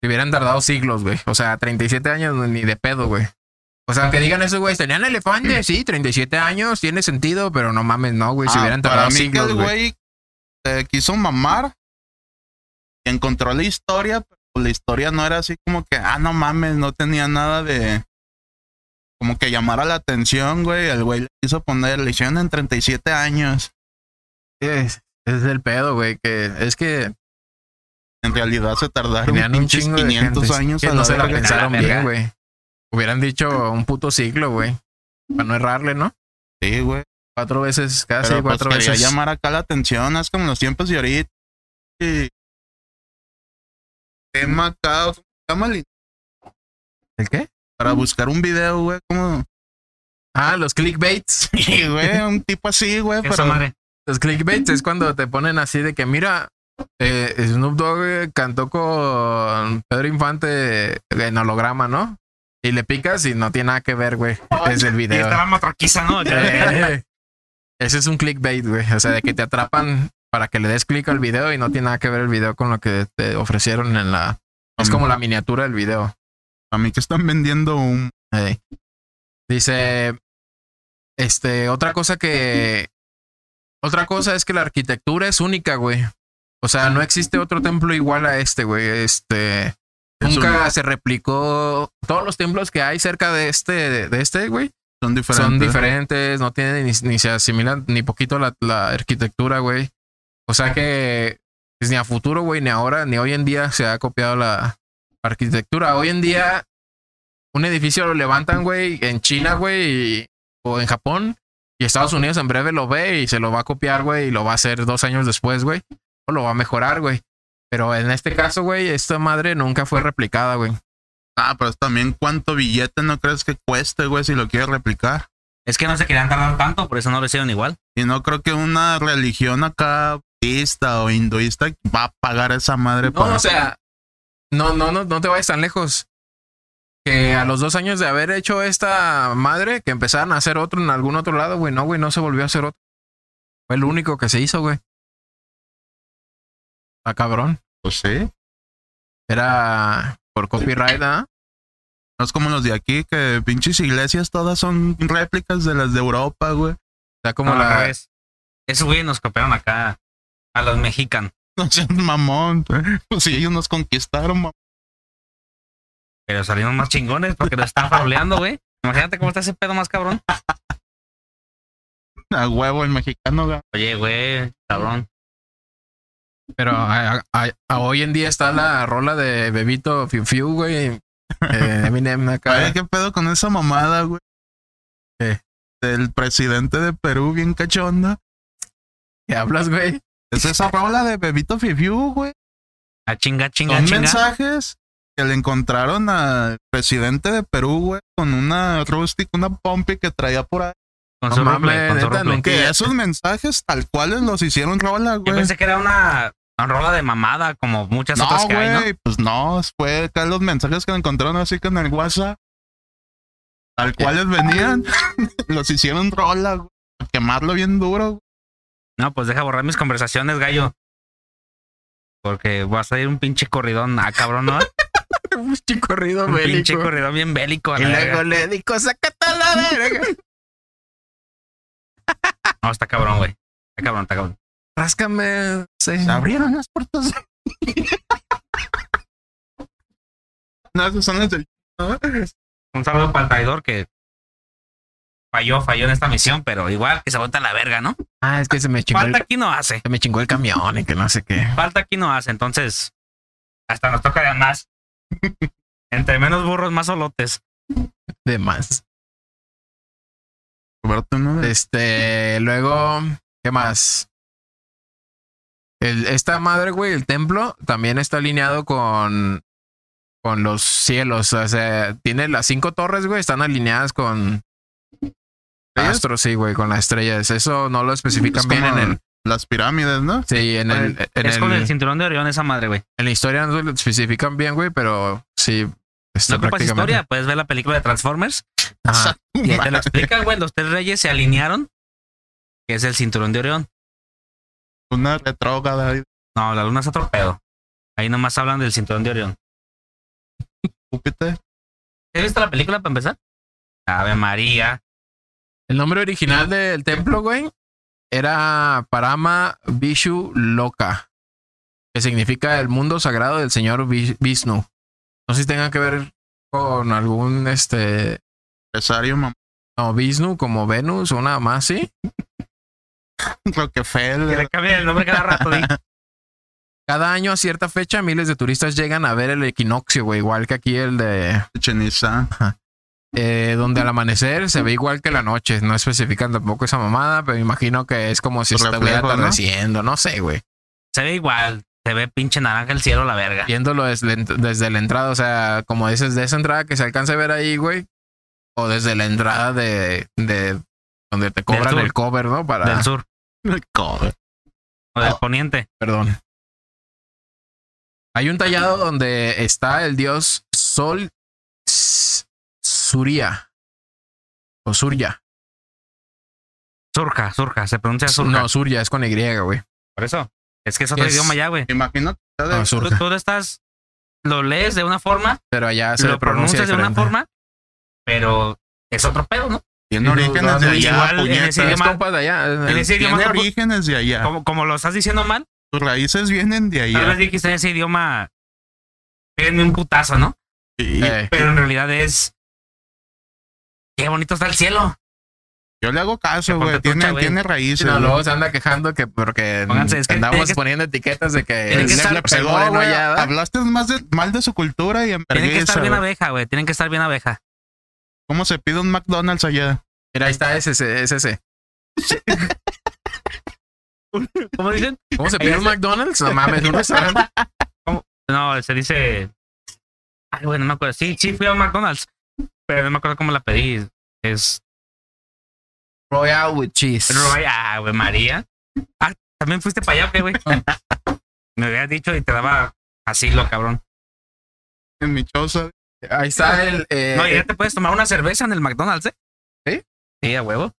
se hubieran tardado siglos, güey. O sea, 37 años ni de pedo, güey. O sea, que digan eso, güey, tenían elefantes, sí, 37 años, tiene sentido, pero no mames, no, güey, se Ah, hubieran para tardado mí que siglos, el güey. güey eh, quiso mamar y encontró la historia, pero la historia no era así como que, ah, no mames, no tenía nada de... Como que llamara la atención, güey. El güey le quiso poner, le hicieron en 37 años. Es, es el pedo, güey, que es que En realidad se tardaron tenían un chingo de 500 gentes años que a no la se la pensaron bien, güey. Hubieran dicho un puto siglo, güey, para no errarle, ¿no? Sí, güey. Cuatro veces, casi Pero pues cuatro quería veces. llamar acá la atención, es como los tiempos de ahorita. Y... Tema acá, ¿cómo se llama el- ¿El qué? Para buscar un video, güey, como... Ah, los clickbaits. Sí, güey, un tipo así, güey, pero... madre. Los clickbaits es cuando te ponen así de que, mira, eh, Snoop Dogg eh, cantó con Pedro Infante en holograma, ¿no? Y le picas y no tiene nada que ver, güey. Es el Y video. estaba matraquiza, ¿no? Eh, Ese es un clickbait, güey. O sea, de que te atrapan para que le des clic al video y no tiene nada que ver el video con lo que te ofrecieron en la... Es como la miniatura del video. A mí que están vendiendo un... Dice, este, otra cosa que, otra cosa es que la arquitectura es única, güey. O sea, no existe otro templo igual a este, güey. Este, Es nunca un- se replicó. Todos los templos que hay cerca de este, de este, güey, Son diferentes. son diferentes. No tienen ni, ni se asimilan ni poquito la, la arquitectura, güey. O sea que pues, ni a futuro, güey, ni ahora, ni hoy en día se ha copiado la arquitectura. Hoy en día, un edificio lo levantan, güey, en China, güey, y- o en Japón, y Estados Unidos en breve lo ve y se lo va a copiar, güey, y lo va a hacer dos años después, güey, o lo va a mejorar, güey. Pero en este caso, güey, esta madre nunca fue replicada, güey. Ah, pero también cuánto billete no crees que cueste, güey, si lo quieres replicar. Es que no se querían tardar tanto, por eso no lo hicieron igual. Y no creo que una religión acá budista o hinduista va a pagar esa madre No, para... o sea, no, no, no, no te vayas tan lejos. Que a los dos años de haber hecho esta madre, que empezaron a hacer otro en algún otro lado, güey. No, güey, no se volvió a hacer otro. Fue el único que se hizo, güey. Está cabrón. Pues sí. Era por copyright, ¿ah? No es como los de aquí, que pinches iglesias todas son réplicas de las de Europa, güey. Está como No, al la. Esos güey nos copiaron acá a los mexicanos. No seas mamón. Pues sí, ellos nos conquistaron, mamón. Pero salimos más chingones porque nos están faroleando, güey. Imagínate cómo está ese pedo más cabrón. A huevo el mexicano, güey. Oye, güey, cabrón. Pero a- a- a- hoy en día está la rola de Bebito Fiu Fiu, güey. Eh, Eminem acá. Oye, ¿qué pedo con esa mamada, güey? ¿Qué? Del presidente de Perú, bien cachonda. ¿Qué hablas, güey? Es esa rola de Bebito Fifiu, güey. A chinga, chinga, Son chinga. mensajes que le encontraron al presidente de Perú, güey, con una rústica, una pompi que traía por ahí. Con No su mames, con neta, Que esos mensajes tal cuales los hicieron rola, Yo güey. pensé que era una, una rola de mamada, como muchas No, otras que hay, ¿no? güey, pues no, fue acá los mensajes que le encontraron así que en el WhatsApp, tal cuales venían, los hicieron rola, güey. Quemarlo bien duro, güey. No, pues deja borrar mis conversaciones, gallo. Porque va a salir un pinche corridón. Ah, cabrón, ¿no? Un pinche corrido Un pinche corridón bien bélico. Y luego le dijo, sácate a la verga. No, está cabrón, güey. Está cabrón, está cabrón. Ráscame. Se abrieron las puertas. no, esos son los del... Un saludo para el traidor que falló, falló en esta misión, pero igual que se bota la verga, ¿no? Ah, es que se me chingó Falta el, aquí no hace. se me chingó el camión y que no sé qué. Falta aquí no hace. Entonces, hasta nos toca de más. Entre menos burros, más solotes. De más. Roberto, ¿no? Este, luego, ¿qué más? El, esta madre, güey, el templo también está alineado con, con los cielos. O sea, tiene las cinco torres, güey, están alineadas con ¿Estrellas? astros, sí, güey, con las estrellas. Eso no lo especifican Es bien en el. Las pirámides, ¿no? Sí, en el. En, es con el cinturón de Orión esa madre, güey. en la historia no lo especifican bien, güey, pero sí. Está No ocupas historia, puedes ver la película de Transformers Ajá. y ahí te lo explican, güey. Los tres reyes se alinearon, que es el cinturón de Orión. Una retrógrada. ahí, No, la luna es otro pedo. Ahí nomás hablan del cinturón de Orión. Júpiter. ¿Has visto la película para empezar? Ave María. El nombre original del templo, güey, era Parama Vishu Loka, que significa el mundo sagrado del señor Vi- Vishnu. No sé si tenga que ver con algún, este, Empresario, mamá. no, Vishnu como Venus o nada más, ¿sí? Que Rockefeller. le cambien el nombre cada rato. di. Cada año a cierta fecha miles de turistas llegan a ver el equinoccio, güey, igual que aquí el de, Cheniza. Eh, donde al amanecer se ve igual que la noche. No especifican tampoco esa mamada, pero imagino que es como si estuviera reflejo, ¿no? atardeciendo, no sé, güey. Se ve igual. Se ve pinche naranja el cielo, la verga. viéndolo desde, desde la entrada, o sea, como dices, de esa entrada que se alcanza a ver ahí, güey, o desde la entrada de, de donde te cobran el cover, ¿no? Para, Del sur Cover. o del Oh. poniente. perdón. Hay un tallado donde está el dios Sol Surya o Surya. Surja, surja. Se pronuncia surja. No, Surya es con Y, güey. Por eso. Es que es otro Es- idioma ya, güey. De- No, Tú, Surja. tú lo estás. Lo lees de una forma, Pero allá se lo pronuncia pronuncias de una forma, pero es otro pedo, ¿no? tiene Sí, orígenes de allá, en ese Es idioma- allá. En ese idioma, Tiene orígenes de allá. como, como lo estás diciendo mal, Tus raíces vienen de tal vez allá. dijiste en ese idioma, péguenme un putazo, ¿no? Y Eh, Pero en realidad es. Qué bonito está el cielo. yo le hago caso, güey. Tiene, güey. Sí, raíces. no, güey. luego se anda quejando que porque Pónganse, es que andamos que- poniendo etiquetas de que, tiene que le- estar- pegó güey. Hablaste más de, mal de su cultura y en Tienen que estar bien güey. abeja, güey. Tienen que estar bien abeja. ¿Cómo se pide un McDonald's allá? Mira, ahí está ese, ese, ese, ese. ¿Cómo dicen? ¿Cómo se pide un McDonald's? No mames, un restaurante. No, se dice. Ay, bueno, no me acuerdo. Sí, sí, fui a un McDonald's. Pero no me acuerdo cómo la pedí. Es Royal with cheese. Roy, ah, güey, María. Ah, también fuiste para allá, ¿qué, güey. Me habías dicho y te daba asilo, cabrón. en mi choza. Ahí está el. eh, No, y ya te puedes tomar una cerveza en el McDonald's, ¿eh? ¿Sí? Sí, a huevo.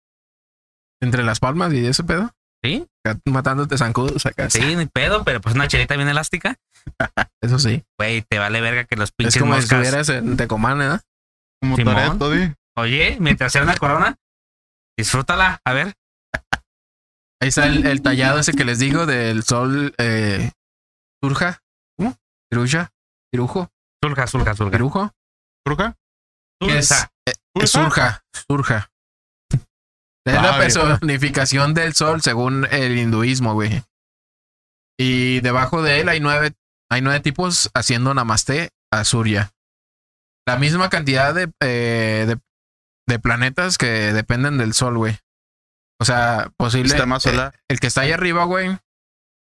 entre las palmas y ese pedo. Sí, Matándote zancudos acá. sí, ni pedo, pero pues una chelita bien elástica. Eso sí. Güey, te vale verga que los Es pinches como si moscas. estuvieras en Tecomán, ¿eh? Como. Oye, mientras sea una corona, disfrútala. A ver, Ahí está el, el tallado ese que les digo del sol eh, surja. ¿Cómo? Ciruja. Cirujo. surja, surja, surja. Cirujo. Surja. eh, es surja. Surja. Es la Ah, personificación del sol según el hinduismo, güey. Y debajo de él hay nueve, hay nueve tipos haciendo namaste a Surya. La misma cantidad de, eh, de, de planetas que dependen del sol, güey. O sea, posible. Sistema solar. el que está ahí arriba, güey.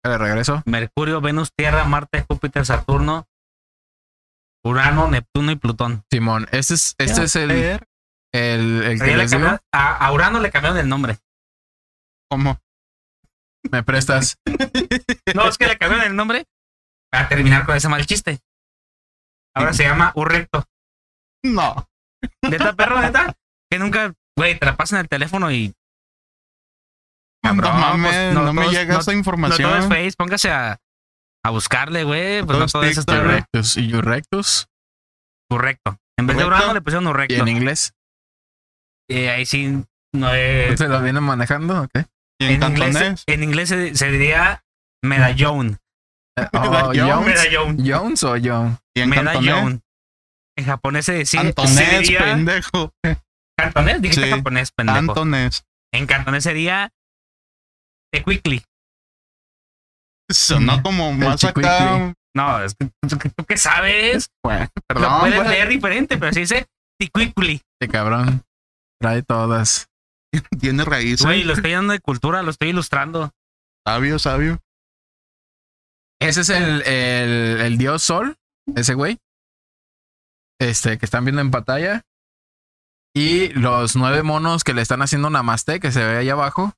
De regreso. Mercurio, Venus, Tierra, Marte, Júpiter, Saturno, Urano, Neptuno y Plutón. Simón, este es, este es el, el, el que le les digo. a Urano le cambiaron el nombre. ¿Cómo? Me prestas. No, es que le cambiaron el nombre para terminar con ese mal chiste. Ahora se llama Urrecto. No. Neta, perro, neta. Que nunca, güey, te la pasan el teléfono y No Cabrón, mames, pues, no, no me todos- llega no- esa no información. todo es Face. Póngase a, a buscarle, güey. Pues no todo eso TikTok, está güey. Rectus y Urrectus. Urrecto. En vez de. Urano le pusieron Y Urrecto. en inglés. Y ahí sí no es. ¿Se lo vienen manejando? ¿ok? ¿Y en, En inglés, en inglés se, se diría medallón. Oh, Jones. Medallón. Jones o John. ¿Y en? Medallón. En japonés se, decía- se Cantonés, diría. pendejo. ¿Cantonés? Dijiste Sí. japonés, pendejo. Cantonés. En cantonés sería. Tecuicli. Sonó como más acá. No, es que tú, qué sabes. Bueno, Lo perdón, puedes güey. leer diferente, pero se dice Tecuicli. Este cabrón. Trae todas. Tiene raíces. Güey, lo estoy dando de cultura, lo estoy ilustrando. Sabio, sabio. Ese es el, el, el dios sol. Ese güey. Este que están viendo en pantalla. Y los nueve monos que le están haciendo namaste, que se ve ahí abajo.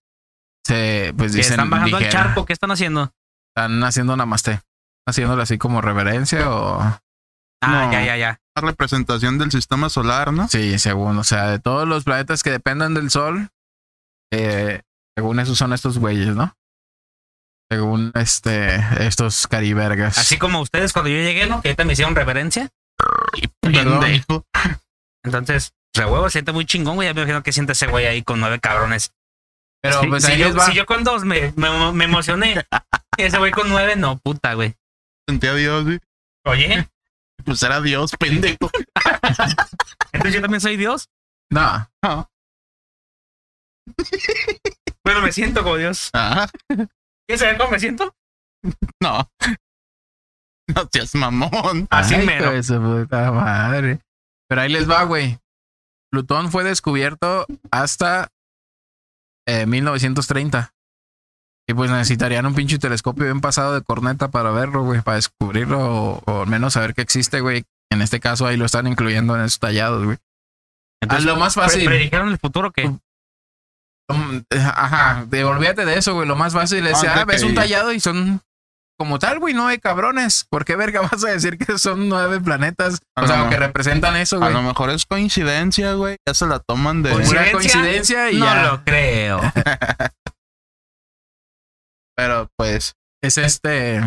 Se, pues Que dicen. están bajando al dijeron, charco, ¿qué están haciendo? Están haciendo namaste. Haciéndole así como reverencia o. Ah, No. ya, ya, ya. La representación del sistema solar, ¿no? Sí, según, o sea, de todos los planetas que dependen del Sol, eh, según esos son estos güeyes, ¿no? Según este, estos caribergas. Así como ustedes cuando yo llegué, ¿no? Que ahorita me hicieron reverencia. Pendejo. Entonces, re huevo, siente muy chingón, güey. Ya me imagino que siente ese güey ahí con nueve cabrones. Pero Sí, pues si, ahí yo, les va. si yo con dos me, me, me emocioné. Y ese güey con nueve, no, puta, güey. Sentía a Dios, sí. Oye, Pues era Dios, pendejo. entonces yo también soy Dios. No, Bueno, me siento como Dios. Ah, ¿Quieres saber cómo me siento? no. No seas mamón. Así Ay, mero. su puta madre. Pero ahí les va, güey. Plutón fue descubierto hasta eh, 1930. Y pues necesitarían un pinche telescopio bien pasado de corneta para verlo, güey, para descubrirlo o, o al menos saber que existe, güey. En este caso ahí lo están incluyendo en esos tallados, güey. Entonces, lo más fácil. ¿Predijeron el futuro que Mm, Ajá, de, olvídate de eso, güey. Lo más fácil es, Ah, ah, ves un tallado y son como tal, güey, nueve cabrones. ¿Por qué verga vas a decir que son nueve planetas? A O sea, lo- que representan eso, A güey. lo mejor es coincidencia, güey. Ya se la toman de. Coincidencia. Pura coincidencia y no ya. lo creo. Pero pues Es este.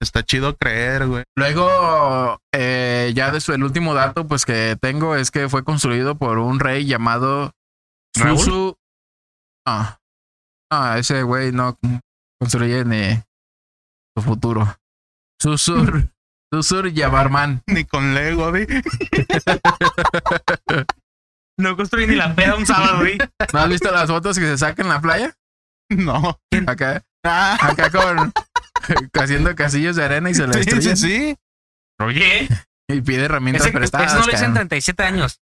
está chido creer, güey. Luego, eh, ya de su, el último dato, pues que tengo es que fue construido por un rey llamado. Susu. Ah, ah, ese güey no construye ni su futuro. Susur, Susur Yabarman. Ni con Lego, güey. No construí ni la peda un sábado, güey. ¿No has visto las fotos que se sacan en la playa? No. Acá, Ah, acá con haciendo casillos de arena y se le sí, destruyen. sí, sí. Oye, Y pide herramientas ese, prestadas. eso no lo hice en cabrón. 37 años.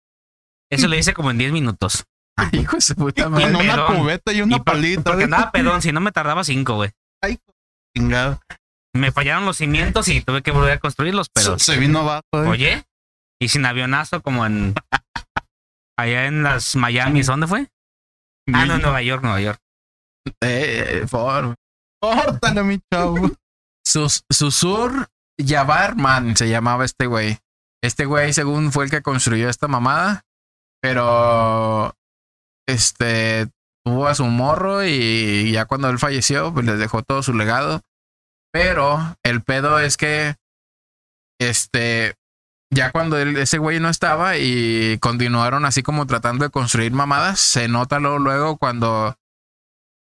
Eso lo hice como en 10 minutos. Ay, hijo de su puta Y madre. en una Pedón. cubeta y una Y por- palita. Porque andaba pedón, si no me tardaba 5, güey. Ay, chingado. Me fallaron los cimientos y tuve que volver a construirlos, pero. Se vino abajo, güey. Oye, y sin avionazo como en. Allá en las Miami, ¿dónde fue? Ah, no, en Nueva York, Nueva York. Eh, eh, por Córtale, mi chavo. Sus, Susur Yabarman se llamaba este güey. Este güey, según fue el que construyó esta mamada, pero este tuvo a su morro y ya cuando él falleció, pues les dejó todo su legado. Pero el pedo es que este ya cuando él, ese güey no estaba y continuaron así como tratando de construir mamadas, se nota luego, luego cuando,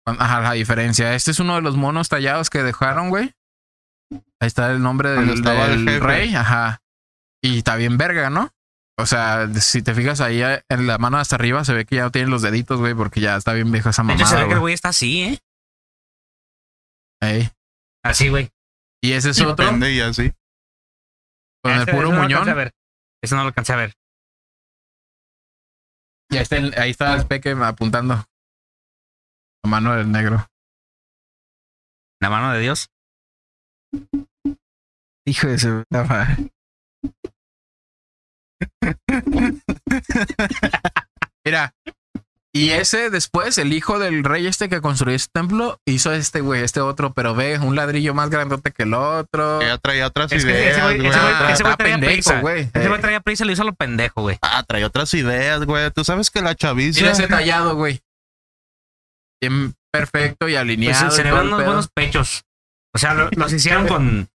cuando- ajá, la diferencia. Este es uno de los monos tallados que dejaron, güey. Ahí está el nombre del, el del rey, ajá. Y está bien verga, ¿no? O sea, si te fijas ahí eh, en la mano hasta arriba, se ve que ya no tiene los deditos, güey, porque ya está bien vieja esa De hecho, se ve mamada. que el güey. está así, ¿eh? Ey. Así, güey. Y ese es otro Depende y así. con el puro ese no lo alcancé a muñón. ver. Ese no lo alcancé a ver. Y ahí está el, ahí está el peque apuntando. La mano del negro. La mano de Dios. Hijo de su. Mira, y ese después, el hijo del rey este que construyó este templo, hizo este güey, este otro, pero ve, un ladrillo más grandote que el otro. Que ya traía otras Es que ese ideas, güey- güey. ese güey- traía prisa. güey. Ese güey Eh, traía prisa y lo hizo a lo pendejo, güey. Ah, traía otras ideas, güey. Tú sabes que la chaviza. Mira ese tallado, güey. Bien perfecto y Pues alineado. se le el unos pedo. buenos pechos. O sea, lo- los hicieron con,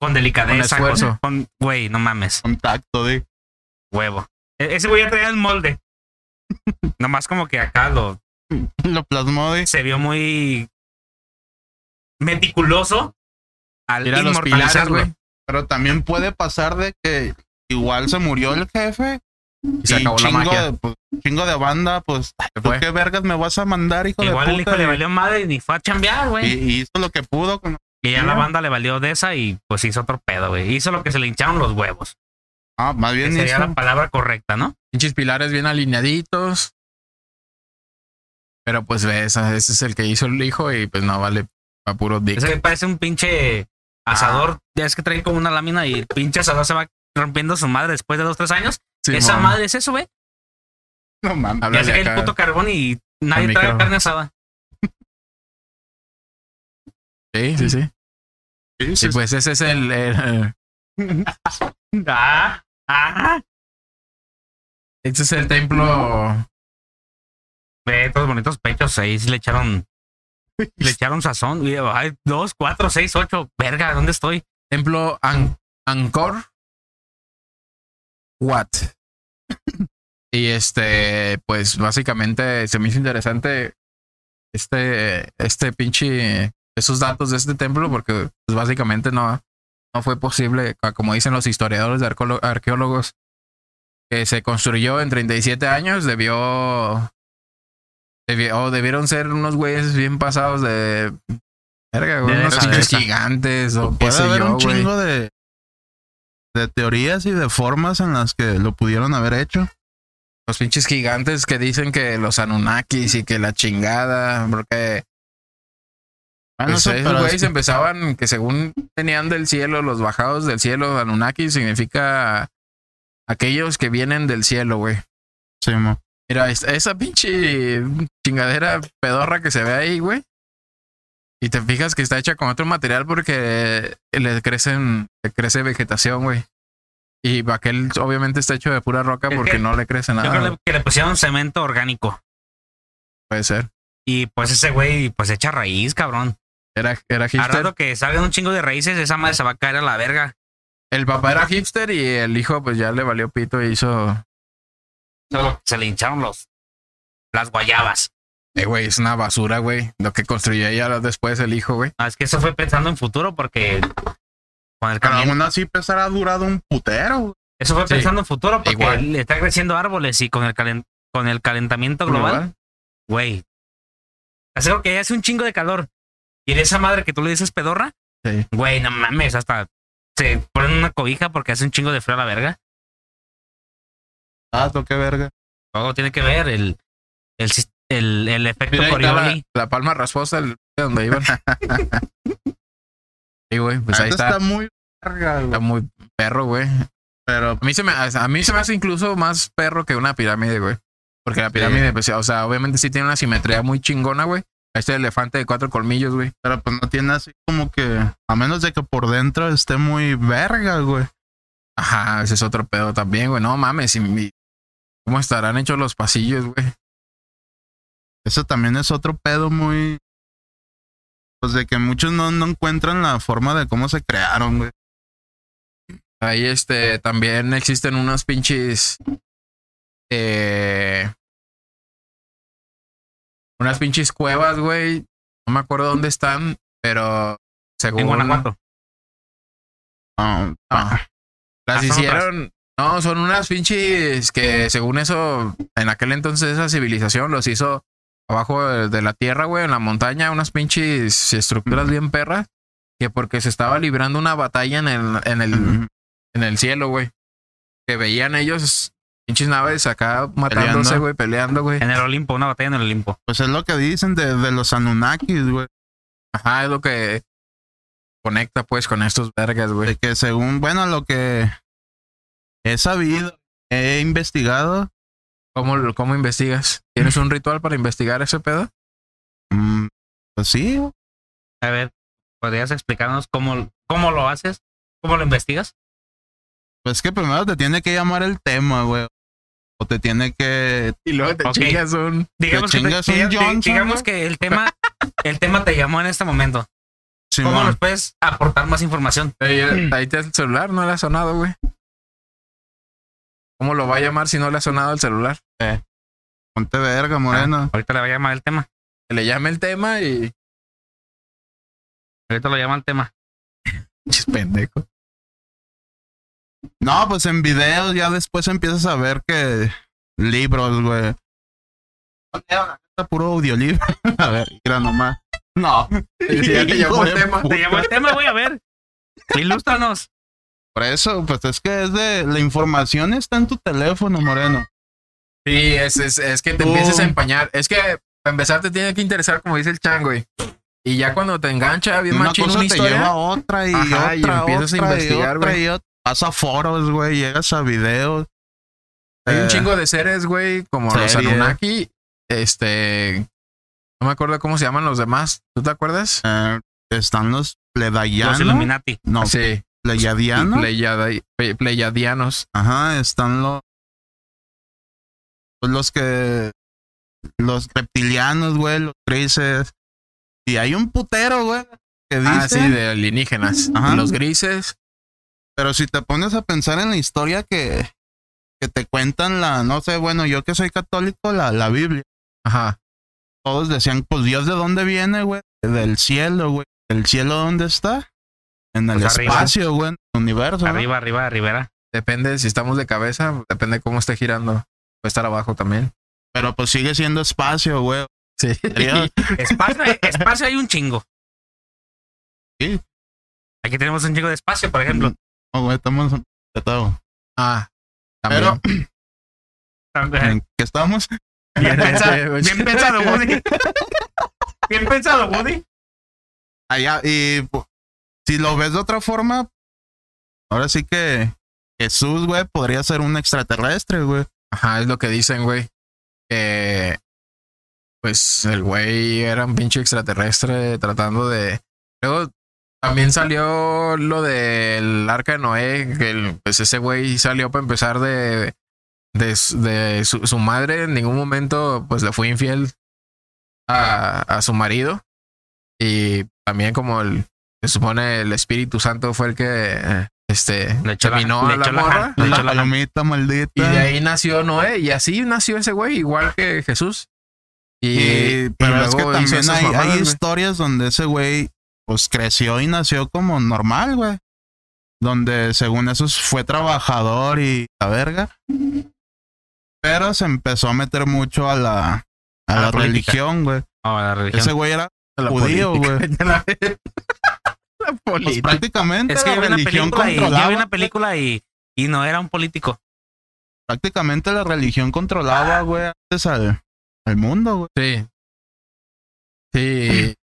con delicadeza. Con esfuerzo. Con, con- güey, no mames. Contacto, de. Huevo. E- ese güey ya traía el molde. Nomás como que acá lo Lo plasmó, de. se vio muy meticuloso al Mira los pilares, güey. Pero también puede pasar de que igual se murió el jefe. Y se acabó la chingo magia. De, pues, chingo de banda, pues, ¿tú fue. qué vergas me vas a mandar, hijo Igual de el puta? hijo le Y- valió madre y ni fue a chambear, y, güey. y hizo lo que pudo. Con... Y ya la banda le valió de esa y pues hizo otro pedo, güey. Hizo lo que se le hincharon los huevos. Ah, más Que bien sería la palabra correcta, ¿no? Pinches pilares bien alineaditos. Pero pues ves, ese es el que hizo el hijo y pues no vale a puro dick. Ese parece un pinche asador. Ya es que trae como una lámina y el pinche asador se va rompiendo su madre después de dos, tres años. Esa madre es eso, güey. No mames. Ya se cae el puto carbón y nadie trae micro. carne asada. Sí, sí, sí. Sí, sí, Y pues ese es el, el- Ah, ah. ese es el templo. Ve, todos bonitos pechos sí le echaron. Le echaron sazón. Ay, dos, cuatro, seis, ocho. Verga, ¿dónde estoy? Templo An- Angkor Wat. Y este, pues básicamente se me hizo interesante este, este pinche, esos datos de este templo, porque pues básicamente no, no fue posible, ca- como dicen los historiadores de arqueólogos, que se construyó en 37 años, debió, debió o debieron ser unos güeyes bien pasados de, verga, güey, De unos gigantes o qué Puede sé haber yo, un güey. chingo de, de teorías y de formas en las que lo pudieron haber hecho. Los pinches gigantes que dicen que los Anunnakis y que la chingada, porque Bueno, pues, eso, esos pero güeyes empezaban que según tenían del cielo, los bajados del cielo, Anunnaki significa aquellos que vienen del cielo, güey. sí, mo. Mira, es- esa pinche chingadera pedorra que se ve ahí, güey. Y te fijas que está hecha con otro material porque le crecen, le crece vegetación, güey. Y aquel obviamente está hecho de pura roca porque que no le crece Yo nada. creo güey. que le pusieron cemento orgánico. Puede ser. Y pues ese güey, pues echa raíz, cabrón. Era, era A hipster. rato que salgan un chingo de raíces, esa madre se va a caer a la verga. El papá era hipster y el hijo pues ya le valió pito y hizo... Solo se le hincharon los las guayabas. Eh, güey, es una basura, güey. Lo que construyó ella después el hijo, güey. Ah, es que eso fue pensando en futuro porque con el Pero caliente- aún así ha durado un putero. güey. eso fue Sí. pensando en futuro porque Igual. le está creciendo árboles y con el calen- con el calentamiento global, güey. Hace algo que hace un chingo de calor. Y de esa madre que tú le dices pedorra, Sí. güey, no mames, hasta se ponen una cobija porque hace un chingo de frío a la verga. Ah, qué verga. Todo tiene que ver el el, el, el efecto Mira, ahí está la, Coriolis. la palma rasposa el- de donde iban. sí, güey, pues ahí Esto está. está muy verga, güey. Está muy perro, güey. Pero A mí, se me, a mí se me hace incluso más perro que una pirámide, güey. Porque la pirámide, pues, o sea, obviamente sí tiene una simetría muy chingona, güey. Este elefante de cuatro colmillos, güey. Pero pues no tiene así como que, a menos de que por dentro esté muy verga, güey. Ajá, ese es otro pedo también, güey. No mames, y ¿cómo estarán hechos los pasillos, güey? Eso también es otro pedo muy. Pues de que muchos no, no encuentran la forma de cómo se crearon, güey. Ahí este también existen unos pinches eh, unas pinches cuevas, güey. No me acuerdo dónde están, pero según En Guanajuato. Ah, Ah, las Ah, hicieron. No, son unas pinches que según eso, en aquel entonces esa civilización los hizo abajo de, la tierra, güey, en la montaña, unas pinches estructuras bien perras, que porque se estaba librando una batalla en el, en el, en el cielo, güey. Que veían ellos pinches naves acá matándose, Peleando. güey, peleando, güey. En el Olimpo, una batalla en el Olimpo. Pues es lo que dicen de, de los Anunnakis, güey. Ajá, es lo que conecta pues con estos vergas, güey. De que según, bueno, lo que he sabido, he investigado, ¿Cómo, ¿Cómo investigas? ¿Tienes un ritual para investigar ese pedo? mm, pues sí. A ver, ¿podrías explicarnos cómo, cómo lo haces? ¿Cómo lo investigas? pues que primero te tiene que llamar el tema, güey. O te tiene que. Y luego te chingas un... Digamos, que, te- chingas un diga- di- Johnson, digamos güey. que el tema, el tema te llamó en este momento. ¿Cómo nos puedes aportar más información? Ahí, ahí te el celular, no le ha sonado, güey. ¿Cómo lo va a llamar si no le ha sonado el celular? Ponte verga, moreno. Ah, ahorita le va a llamar el tema. Que le llame el tema y... Ahorita lo llama el tema. Chis pendejo. No, pues en videos ya después empiezas a ver que libros, güey. Está puro audiolibro. a ver, mira nomás. No. Sí, ya te llamó el tema. puta. Te llamó el tema, güey, a ver. Ilústranos. Por eso, pues es que es de. La información está en tu teléfono, moreno. Sí, es, es, es que te Tú- empieces a empañar. Es que para empezar te tiene que interesar, como dice el chan, güey. Y ya cuando te engancha bien Una machín cosa una te historia... lleva a otra y Ajá, y otra, empiezas a otra, investigar, y otra, güey. y otra. Vas a foros, güey, llegas a videos. Hay un Eh, chingo de seres, güey, como los serie. Anunnaki. Este. No me acuerdo cómo se llaman los demás. ¿Tú te acuerdas? eh, están los Los pleiadianos. Illuminati. No, sí. pleiadianos. Pleiadianos. Ajá, están los. pues los que. Los reptilianos, güey, los grises. Y hay un putero, güey, que dice. Ah, sí, de alienígenas. Ajá. Los grises. Pero si te pones a pensar en la historia que, que te cuentan la, no sé, bueno, yo que soy católico, la, la Biblia. Ajá. Todos decían, pues Dios de dónde viene, güey. Del cielo, güey. ¿El cielo dónde está? En el Pues arriba. espacio, güey, en el universo. ¿no? Arriba, arriba, Rivera. Depende si estamos de cabeza, depende cómo esté girando. Puede estar abajo también. Pero pues sigue siendo espacio, güey. Sí. Espacio, espacio hay un chingo. Sí. Aquí tenemos un chingo de espacio, por ejemplo. No, güey, estamos todo. Ah. También. Pero, ¿en qué estamos? Bien pensado, bien pensado, Woody. Bien pensado, Woody. Allá, y pu- si lo ves de otra forma, ahora sí que Jesús, güey, podría ser un extraterrestre, güey. Ajá, es lo que dicen, güey. Pues el güey era un pinche extraterrestre tratando de. Luego también salió lo del arca de Noé, que el- pues ese güey salió para empezar de. De, su- de su, su madre en ningún momento pues le fue infiel a, a su marido. Y también como el, se supone el Espíritu Santo fue el que este Le echó la- terminó le a la echó la morra. La echó la palomita maldita. Y de ahí nació Noé, y así nació ese güey, igual que Jesús. Y, Y- pero es que también hay, hay mamadas, historias donde ese güey pues creció y nació como normal, güey. Donde según eso fue trabajador y la verga. Pero se empezó a meter mucho a la, a A la, religión, güey. Oh, la religión. Ese güey era La judío, güey. la, pues, política. prácticamente es que la religión película y yo vi controlaba. una película y, y no era un político. Prácticamente la religión controlaba, güey, antes al, al mundo, güey. Sí. Sí.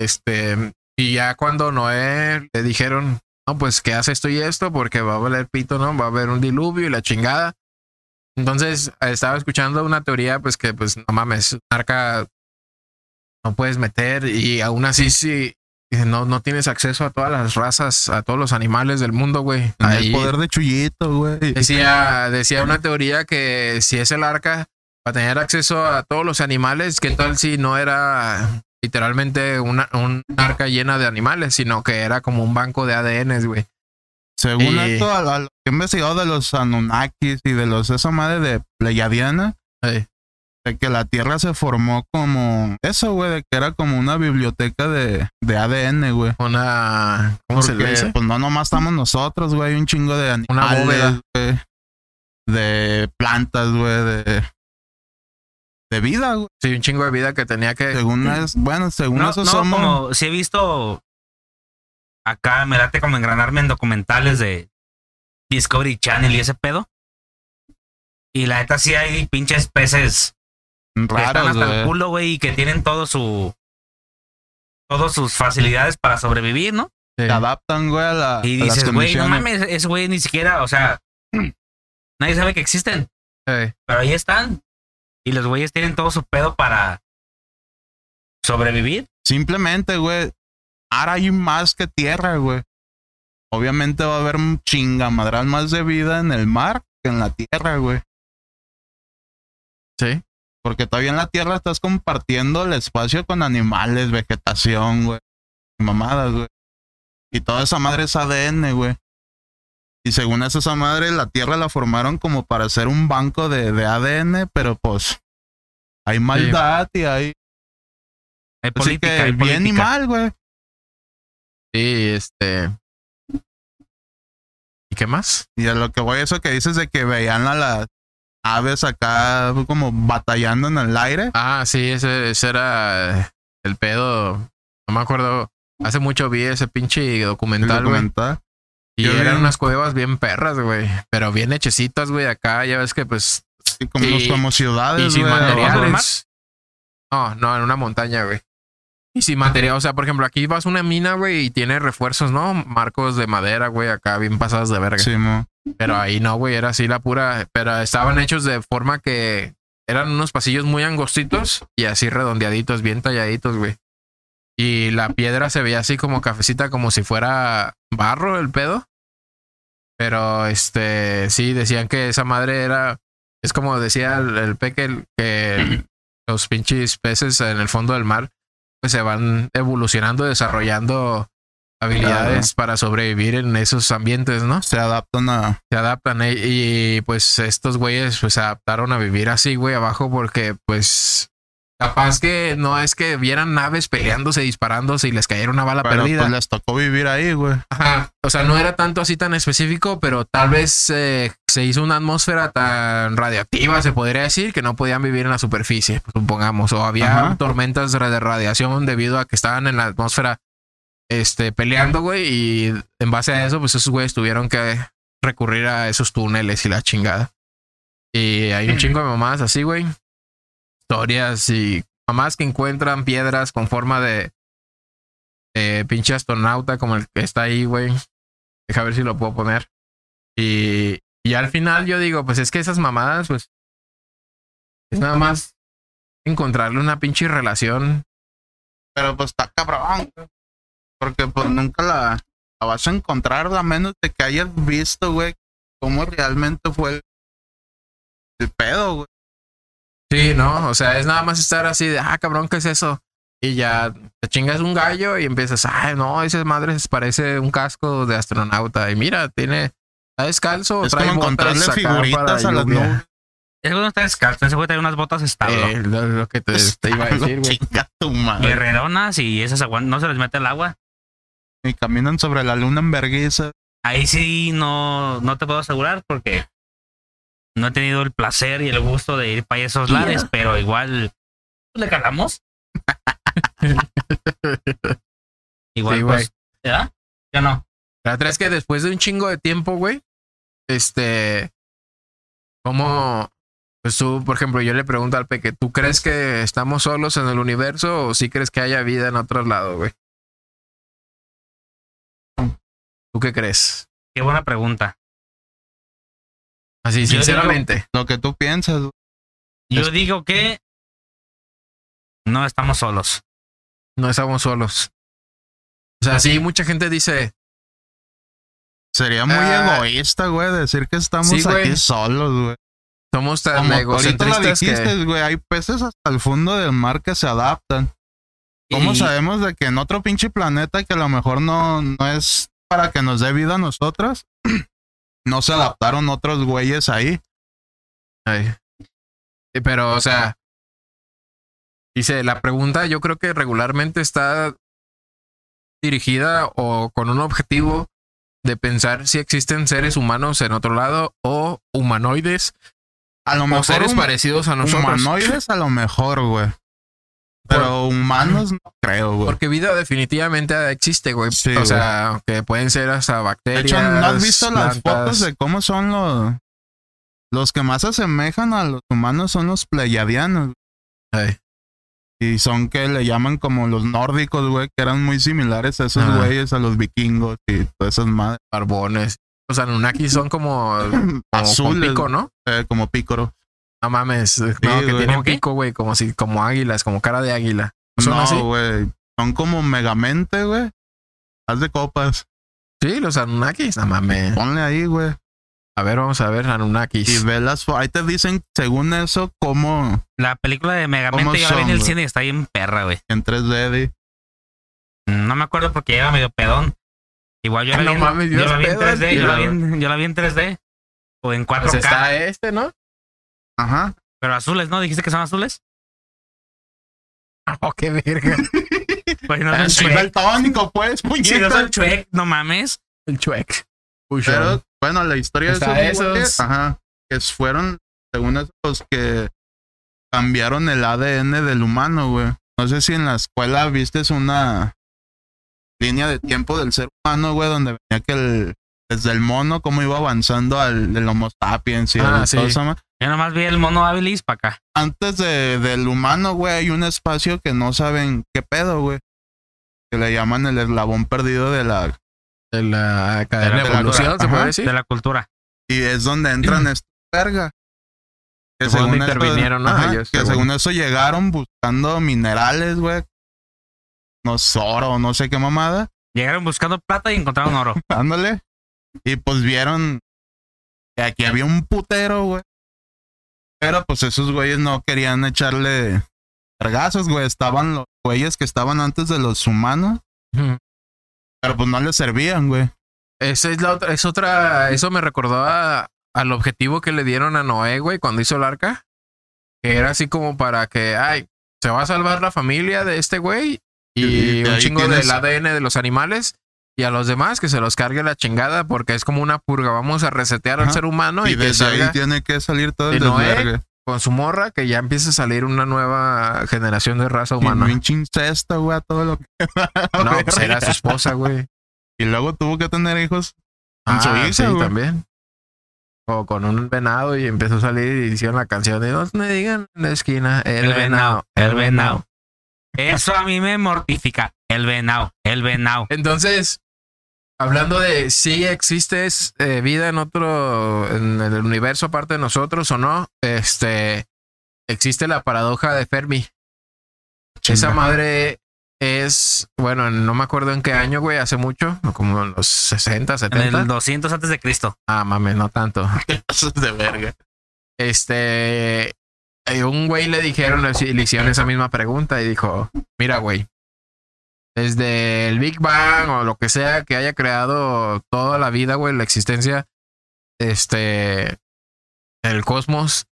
Este. Y ya cuando Noé le dijeron, no, pues que hace esto y esto, porque va a valer pito, ¿no? Va a haber un diluvio y la chingada. Entonces estaba escuchando una teoría, pues que, pues, no mames, arca no puedes meter y aún así si, que no, no tienes acceso a todas las razas, a todos los animales del mundo, güey. Ahí el poder de Chuyito, güey. decía, decía una teoría que si es el arca, para tener acceso a todos los animales, que tal si no era literalmente una, un arca llena de animales, sino que era como un banco de ADNs, güey. Según Y- esto, a, a lo que he investigado de los Anunnakis y de los esa madre de Pleiadiana, de que la Tierra se formó como eso, güey, de que era como una biblioteca de, de ADN, güey. Una. ¿Cómo se le dice? pues no nomás estamos nosotros, güey, un chingo de animales, bóveda. güey, de plantas, güey, de, de vida, güey. Sí, un chingo de vida que tenía que. Según es, bueno, según No, eso no, somos como si he visto acá, me late como engranarme en documentales de Discovery Channel y ese pedo. Y la neta sí hay pinches peces que están raros, hasta el güey. culo, güey, y que tienen todo su todas sus facilidades para sobrevivir, ¿no? Sí. Se adaptan, güey, a, la, Y a las dices, güey, no mames, ese güey ni siquiera, o sea, nadie sabe que existen, pero ahí están. Y los güeyes tienen todo su pedo para sobrevivir. Simplemente, güey, ahora hay más que tierra, güey. Obviamente va a haber un chingamadral más de vida en el mar que en la tierra, güey. Sí. Porque todavía en la tierra estás compartiendo el espacio con animales, vegetación, güey. Mamadas, güey. Y toda esa madre es ADN, güey. Y según eso, esa madre, la tierra la formaron como para hacer un banco de, de ADN, pero pues hay maldad y hay Hay Así política, que hay bien y mal, güey. Sí, este. ¿Y qué más? Y a lo que voy, eso que dices de que veían a las aves acá como batallando en el aire. Ah, sí, ese, ese era el pedo. No me acuerdo. Hace mucho vi ese pinche documental, güey. Y eran un- unas cuevas bien perras, güey. Pero bien hechecitas, güey. Acá ya ves que, pues. Sí, como, Y- como Y ciudades, sin güey. materiales. No, no, en una montaña, güey. Y sin material. O sea, por ejemplo, aquí vas a una mina, güey, y tiene refuerzos, ¿no? Marcos de madera, güey, acá bien pasados de verga. Sí, mo. Pero ahí no, güey, era así la pura. Pero estaban hechos de forma que eran unos pasillos muy angostitos y así redondeaditos, bien talladitos, güey. Y la piedra se veía así como cafecita, como si fuera barro el pedo. Pero este, sí, decían que esa madre era. Es como decía el, el peque que los pinches peces en el fondo del mar pues se van evolucionando, desarrollando habilidades para sobrevivir en esos ambientes, ¿no? Se adaptan a. se adaptan eh, y pues estos güeyes pues se adaptaron a vivir así, güey, abajo porque pues capaz que no es que vieran naves peleándose, disparándose y les cayera una bala Pero perdida. pues les tocó vivir ahí, güey. Ajá. O sea, no era tanto así tan específico, pero tal vez eh, se hizo una atmósfera tan radiactiva, se podría decir, que no podían vivir en la superficie, supongamos. O había Ajá. tormentas de radiación debido a que estaban en la atmósfera este, peleando, güey. Y en base a eso, pues esos güeyes tuvieron que recurrir a esos túneles y la chingada. Y hay un chingo de mamadas así, güey. Historias y mamás que encuentran piedras con forma de pinche astronauta como el que está ahí, güey. Deja ver si lo puedo poner. Y, y al final yo digo, pues es que esas mamadas, pues es nada más encontrarle una pinche relación. Pero pues está cabrón. Porque pues nunca la, la vas a encontrar a menos de que hayas visto, güey, cómo realmente fue el, el pedo, güey. Sí, ¿no? O sea, es nada más estar así de, ah, cabrón, ¿qué es eso? Y ya te chingas un gallo y empiezas, ay, no, ese madre parece un casco de astronauta. Y mira, tiene, está descalzo, Es trae como encontrarle figuritas para a las nubes. Ese güey no está descalzo, ese güey trae unas botas establo. Eh, lo, lo que te, te iba a decir, güey. Chinga tu madre. Guerreronas y esas no se les mete el agua. Y caminan sobre la luna en vergüenza. Ahí sí no, no te puedo asegurar porque no he tenido el placer y el gusto de ir para esos lares, pero igual pues, le calamos. igual, Sí, pues, ¿ya? Ya no. La otra es que después de un chingo de tiempo, güey, este, ¿cómo? Pues tú, por ejemplo, yo le pregunto al Peque, ¿tú crees que estamos solos en el universo o sí crees que haya vida en otros lados, güey? ¿Tú qué crees? Qué buena pregunta. Así, sinceramente. Lo que tú piensas. Yo Es- digo que no estamos solos. No estamos solos. O sea, sí, mucha gente dice, Sería muy Ah. egoísta, güey, decir que estamos Sí, güey. aquí solos, güey. somos tan Como ahorita lo que... güey, hay peces hasta el fondo del mar que se adaptan. ¿Cómo Y- sabemos de que en otro pinche planeta que a lo mejor no, no es para que nos dé vida a nosotros, no se adaptaron otros güeyes ahí? Ay. Pero, o sea, dice, la pregunta yo creo que regularmente está dirigida o con un objetivo de pensar si existen seres humanos en otro lado o humanoides A lo o mejor seres parecidos a nosotros. humanoides a lo mejor, güey. Pero humanos no creo, güey. Porque vida definitivamente existe, güey. Sí, o sea, que pueden ser hasta De bacterias. hecho, ¿no has visto las fotos de cómo son los... Los que más se asemejan a los humanos son los pleyadianos. Ay, Y son que le llaman como los nórdicos, güey, que eran muy similares a esos güeyes, a los vikingos y todas esas madres. barbones. Los Anunnaki son como, como Azules, con pico, ¿no? eh, como pícoro. No mames. no, que güey. tienen pico, güey, como si, como águilas, como cara de águila. ¿Son así? No, güey. Son como megamente, güey. Haz de copas. Sí, los Anunnakis. No mames. Ponle ahí, güey. A ver, vamos a ver, Y Anunnakis. ve las Ahí te dicen, según eso, cómo La película de ¿Cómo Megamente ya la vi en el cine y está bien perra, güey. en 3D. No me acuerdo porque era medio pedón. Igual yo la no vi, en- mames, yo Dios la vi en pedo, 3D, yo la, vi tío. en, yo la vi en 3D. O en 4K. Pues está este, ¿no? Ajá. Pero azules, ¿no? ¿Dijiste que son azules? Oh, qué verga. Pues no Ah, son sí, Shrek. El tónico, pues, Sí, no puñeta. son Shrek, no mames. El chuec. Pero, bueno, la historia de esos, esos. ajá, que fueron, según eso, los que cambiaron el ADN del humano, güey. No sé si en la escuela viste una línea de tiempo del ser humano, güey, donde venía que el, desde el mono, cómo iba avanzando al el Homo sapiens y Ah, el- sí. todo eso, Yo nomás vi el mono habilis para acá. Antes de, del humano, güey, hay un espacio que no saben qué pedo, güey. Que le llaman el eslabón perdido de la... De la cadena De de la evolución, cultura. se puede Ajá. decir. De la cultura. Y es donde entran estos verga. Que eso- intervinieron, ¿no? ajá, Ellos, que según. según eso llegaron buscando minerales, güey. No sé, oro, no sé qué mamada. Llegaron buscando plata y encontraron oro. Ándale. Y pues vieron que aquí había un putero, güey. Pero pues esos güeyes no querían echarle vergazos, güey. Estaban los güeyes que estaban antes de los humanos. Pero pues no les servían, güey. Esa es la otra, es otra, eso me recordó a- al objetivo que le dieron a Noé, güey, cuando hizo el arca. Que era así como para que, ay, se va a salvar la familia de este güey y, un chingo tienes- del ADN de los animales. Y a los demás que se los cargue la chingada porque es como una purga. Vamos a resetear al ser humano y, y que desde ahí salga tiene que salir todo el desvergue. con su morra que ya empiece a salir una nueva generación de raza Y humana. pinche incesto, güey, a todo lo que. No, pues era su esposa, güey. Y luego tuvo que tener hijos con su Ah, hija, sí, güey. también. O con un venado y empezó a salir y hicieron la canción de no me digan en la esquina el, venado, El venado. Eso a mí me mortifica. El venado. El venado. Entonces, hablando de si existe eh, vida en otro, en el universo aparte de nosotros o no, este, existe la paradoja de Fermi. Esa madre es, bueno, no me acuerdo en qué año, güey, hace mucho, como en los 60, En 70. el 200 antes de Cristo. Ah, mames, no tanto. De verga. Este, eh, un güey le dijeron, le hicieron esa misma pregunta y dijo, mira, güey, desde el Big Bang o lo que sea que haya creado toda la vida, güey, la existencia, este, el cosmos,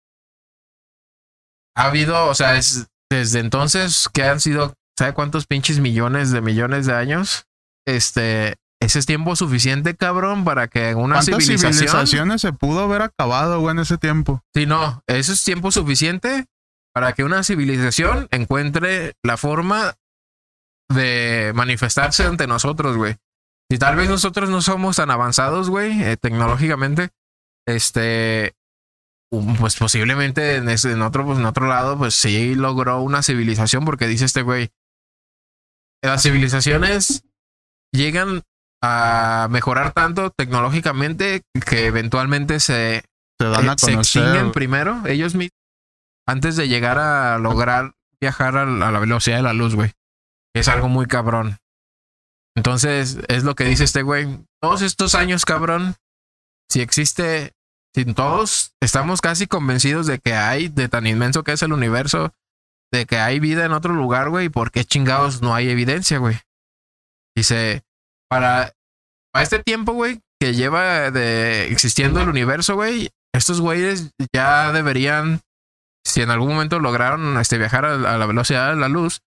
ha habido, o sea, es desde entonces que han sido, ¿sabe cuántos pinches millones de millones de años? Este, ese es tiempo suficiente, cabrón, para que una ¿Cuántas civilización... civilizaciones se pudo haber acabado, güey, en ese tiempo? Sí, no, eso es tiempo suficiente para que una civilización encuentre la forma de manifestarse ante nosotros, güey. Si tal vez nosotros no somos tan avanzados, güey, eh, tecnológicamente, este, um, pues posiblemente en, ese- en otro, pues, en otro lado, pues sí logró una civilización, porque dice este güey, las civilizaciones llegan a mejorar tanto tecnológicamente que eventualmente se Se dan eh, a se extinguen primero ellos mismos antes de llegar a lograr viajar a la a la velocidad de la luz, güey. Es algo muy cabrón. Entonces, es lo que dice este güey. Todos estos años, cabrón, si existe, si todos estamos casi convencidos de que hay, de tan inmenso que es el universo, de que hay vida en otro lugar, güey, ¿por qué chingados no hay evidencia, güey? Dice, para, para este tiempo, güey, que lleva de existiendo el universo, güey, estos güeyes ya deberían, si en algún momento lograron este, viajar a, a la velocidad de la luz,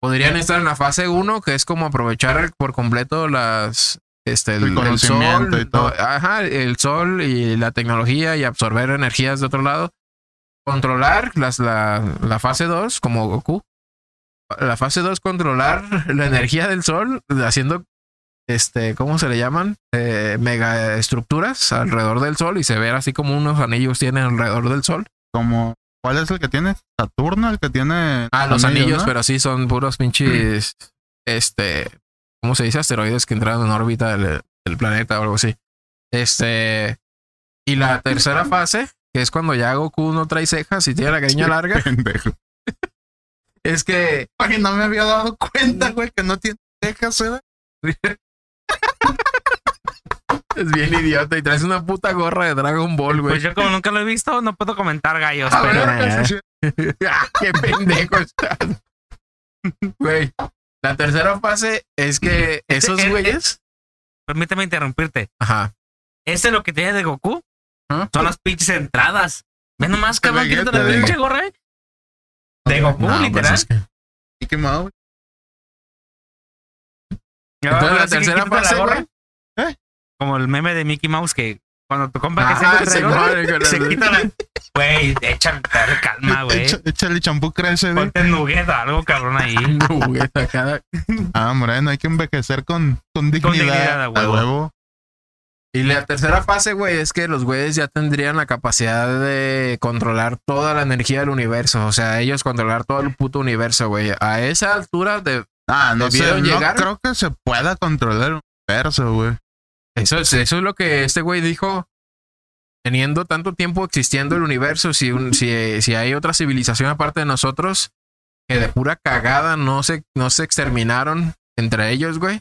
podrían estar en la fase 1, que es como aprovechar por completo las este el, El sol, y todo. ajá, el sol y la tecnología y absorber energías de otro lado, controlar las la, la fase 2 como Goku. La fase 2 controlar la energía del sol haciendo este, ¿cómo se le llaman? Eh, mega estructuras alrededor del sol y se ve así como unos anillos tienen alrededor del sol. Como, ¿cuál es el que tiene? Saturno, el que tiene. Ah, los anillos, ¿no? pero sí son puros pinches. Este. ¿Cómo se dice? Asteroides que entraron en órbita del, del planeta o algo así. Este. Y la tercera fase, que es cuando ya Goku no trae cejas y tiene la greña larga, Pendejo. es que. Ay, no me había dado cuenta, güey, que no tiene cejas, ¿eh? Es bien idiota y traes una puta gorra de Dragon Ball, güey. Pues yo como nunca lo he visto, no puedo comentar gallos, A pero... ver. Ah, ¡Qué pendejo estás! Güey. La tercera fase es que esos Eh, eh, güeyes. Permíteme interrumpirte. Ajá. Este lo que tiene de Goku ¿Ah? son las pinches entradas. Ve nomás, cabrón, quítate la de- pinche gorra. eh. De Goku, No, pues literal. es que- Mickey Mouse. Entonces, la que tercera fase, gorra. güey. Como el meme de Mickey Mouse que cuando tu compa que Ah, se se muere con se el- quita la... Güey, échale calma, güey. Echa- Échale champú crece, güey. Ponte nugueta, algo cabrón ahí. Juguete acá. Ah, Moreno, hay que envejecer con, con dignidad. dignidad, a huevo. Y la tercera fase, güey, es que los güeyes ya tendrían la capacidad de controlar toda la energía del universo. O sea, ellos controlar todo el puto universo, güey. A esa altura de. Ah, no sé, ¿Debieron no llegar? creo que se pueda controlar el universo, güey. Eso es, eso es lo que este güey dijo. Teniendo tanto tiempo existiendo el universo, si, un- si, si hay otra civilización aparte de nosotros, que de pura cagada no se, no se exterminaron entre ellos, güey.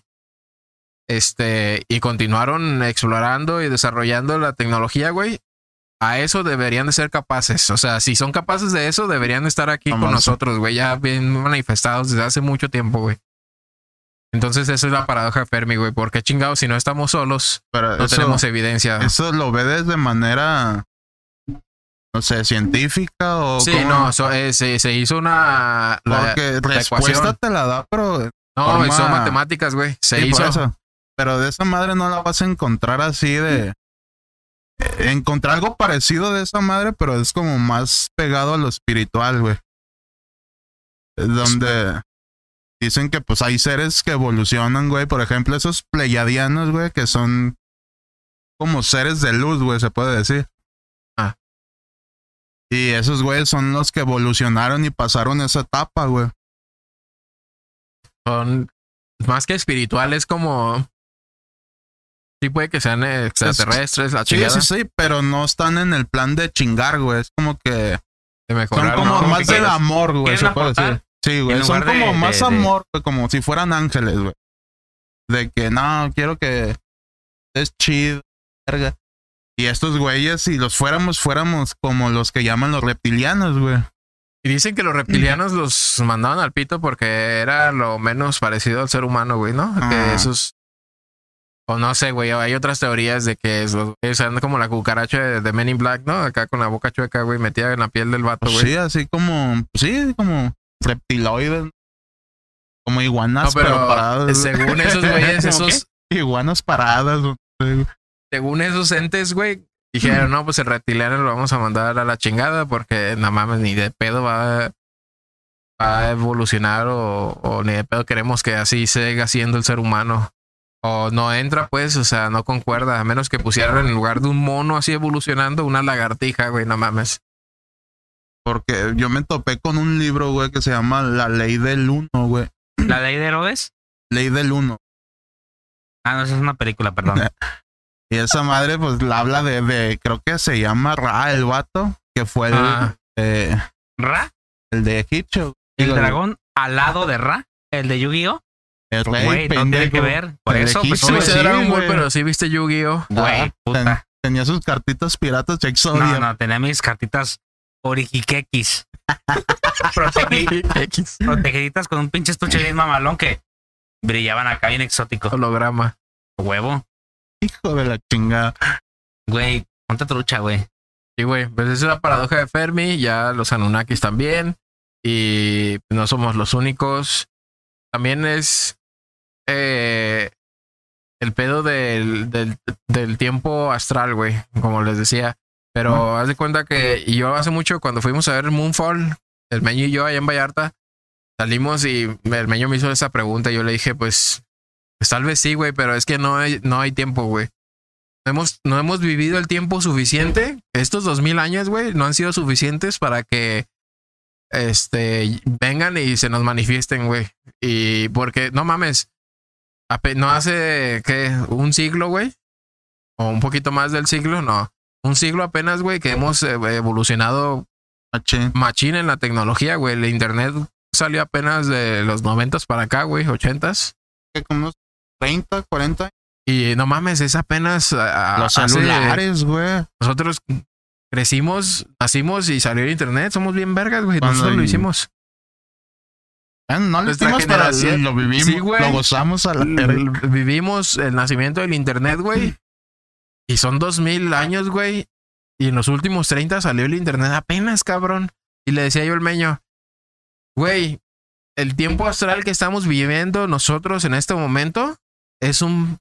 Este, y continuaron explorando y desarrollando la tecnología, güey. A eso deberían de ser capaces. O sea, si son capaces de eso, deberían de estar aquí con nosotros, güey. Ya bien manifestados desde hace mucho tiempo, güey. Entonces, eso es la paradoja de Fermi, güey. Porque chingados, si no estamos solos, Pero no eso, tenemos evidencia. eso lo ves de manera, no sé, científica o Sí, cómo? no, so- eh, se, se hizo una. la- Porque la respuesta te la da, pero no, forma- son matemáticas, güey. Se Sí, hizo. eso. Pero de esa madre no la vas a encontrar así de. eh, Encontrar algo parecido de esa madre, pero es como más pegado a lo espiritual, güey. Donde dicen que pues hay seres que evolucionan, güey. Por ejemplo, esos pleiadianos, güey, que son como seres de luz, güey, se puede decir. Ah. Y esos güeyes son los que evolucionaron y pasaron esa etapa, güey. Son más que espirituales, como. Sí, puede que sean extraterrestres, la Sí, chingada. sí, sí, pero no están en el plan de chingar, güey. Es como que de son como ¿no? más del amor, güey, se puede decir. Sí, güey, son de- como más de- amor, güey, como si fueran ángeles, güey. De que no, quiero que es chido, verga. Y estos güeyes, si los fuéramos, fuéramos como los que llaman los reptilianos, güey. Y dicen que los reptilianos los mandaban al pito porque era lo menos parecido al ser humano, güey, ¿no? Que Ah. esos. O no sé, güey. Hay otras teorías de que es los güeyes andan como la cucaracha de, de Men in Black, ¿no? Acá con la boca chueca, güey, metida en la piel del vato, Pues güey. sí, así como, sí, como reptiloides. Como iguanas, No, pero pero paradas. según esos güeyes, ¿Cómo esos, Iguanas paradas. güey. según esos entes, güey, dijeron, no, pues el reptiliano lo vamos a mandar a la chingada porque no mames, ni de pedo va, va a evolucionar o, o ni de pedo queremos que así siga siendo el ser humano. O no entra, pues, o sea, no concuerda, a menos que pusieran en lugar de un mono así evolucionando una lagartija, güey, no mames. Porque yo me topé con un libro, güey, que se llama La Ley del Uno, güey. ¿La ley de Herodes? Ley del Uno. Ah, no, esa es una película, perdón. Y esa madre, pues, la habla de, de creo que se llama Ra, el vato, que fue el, Ah. eh, ¿Ra? el de Egipcio. ¿El dragón alado de Ra? ¿El de Yu-Gi-Oh? El rey, Güey, no tiene que ver. Por eso, pues, No sí, Dragon Ball, güey. pero sí viste Yu-Gi-Oh. güey, Ah, puta. ten- tenía sus cartitas piratas Exodia. No, no, tenía mis cartitas orijiquequis. Protegi- X. protegiditas con un pinche estuche bien mamalón que brillaban acá bien exótico. Holograma. Huevo. Hijo de la chingada. Güey, ponte trucha, güey. Y güey, pues es una paradoja de Fermi, ya los Anunnakis también, y no somos los únicos. También es eh, el pedo del, del, del tiempo astral, güey, como les decía. Pero haz de cuenta que y yo hace mucho, cuando fuimos a ver Moonfall, el Meño y yo allá en Vallarta, salimos y el Meño me hizo esa pregunta y yo le dije, pues, pues tal vez sí, güey, pero es que no hay, no hay tiempo, güey. No hemos, no hemos vivido el tiempo suficiente. Estos dos mil años, güey, no han sido suficientes para que este vengan y se nos manifiesten, güey. Y porque, no mames, no hace que un siglo, güey, o un poquito más del siglo, no. Un siglo apenas, güey, que hemos eh, evolucionado Machín. machín en la tecnología, güey. El internet salió apenas de los noventas para acá, güey, ochentas. Que como unos 30, 40. Y no mames, es apenas a- Los hace- celulares, güey. Nosotros crecimos, nacimos y salió el internet. Somos bien vergas, güey. Nosotros lo hicimos. No le Nuestra hicimos, generación. lo vivimos, Sí, lo gozamos a la Vivimos el nacimiento del internet, güey. Y son dos mil años, güey. Y en los últimos 30 salió el internet apenas, cabrón. Y le decía yo al meño, güey, el tiempo astral que estamos viviendo nosotros en este momento es un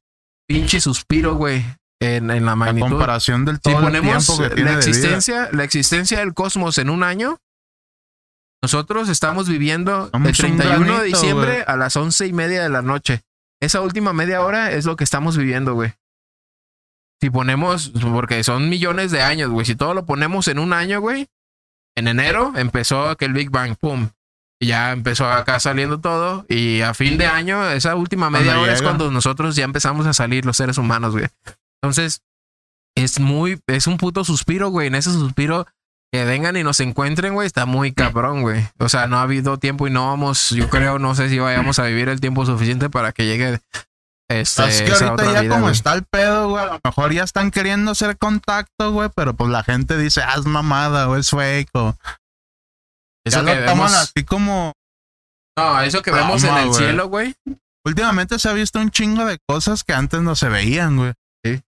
pinche suspiro, güey. En, en la magnitud. comparación del Si todo el ponemos tiempo que tiene la de vida. existencia, la existencia del cosmos en un año, nosotros estamos viviendo el un 31 de granito, diciembre güey. a las once y media de la noche. Esa última media hora es lo que estamos viviendo, güey. Si ponemos, porque son millones de años, güey. Si todo lo ponemos en un año, güey. En enero empezó aquel Big Bang, pum. Y ya empezó acá saliendo todo. Y a fin de año, esa última media Cuando hora es cuando nosotros ya empezamos a salir los seres humanos, güey. Entonces, es muy, es un puto suspiro, güey. En ese suspiro que vengan y nos encuentren, güey, está muy cabrón, güey. O sea, no ha habido tiempo y no vamos, yo creo, no sé si vayamos a vivir el tiempo suficiente para que llegue este, Es que esa ahorita ya vida, como güey. está el pedo, güey, a lo mejor ya están queriendo hacer contacto, güey, pero pues la gente dice, haz mamada, o es fake, o Eso ya que lo toman así como... no, eso que vemos en el güey. cielo, güey. Últimamente se ha visto un chingo de cosas que antes no se veían, güey. Sí.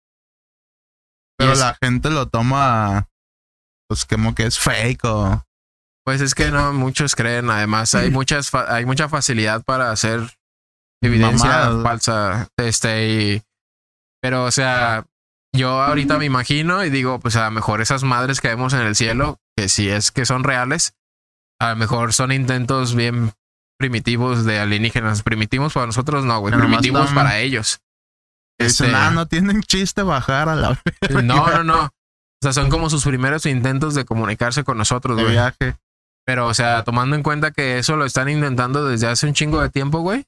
Pero la gente lo toma, pues como que es fake, o... Pues es que no muchos creen. Además, hay muchas fa- hay mucha facilidad para hacer evidencia falsa. Este y pero o sea, yo ahorita me imagino y digo, pues a lo mejor esas madres que vemos en el cielo, que si es que son reales, a lo mejor son intentos bien primitivos de alienígenas. Primitivos para nosotros no, güey. Primitivos para ellos. Dicen, Este- ah, no tienen chiste bajar a la No, no, no. O sea, son como sus primeros intentos de comunicarse con nosotros, de güey. viaje. Pero, o sea, tomando en cuenta que eso lo están intentando desde hace un chingo de tiempo, güey.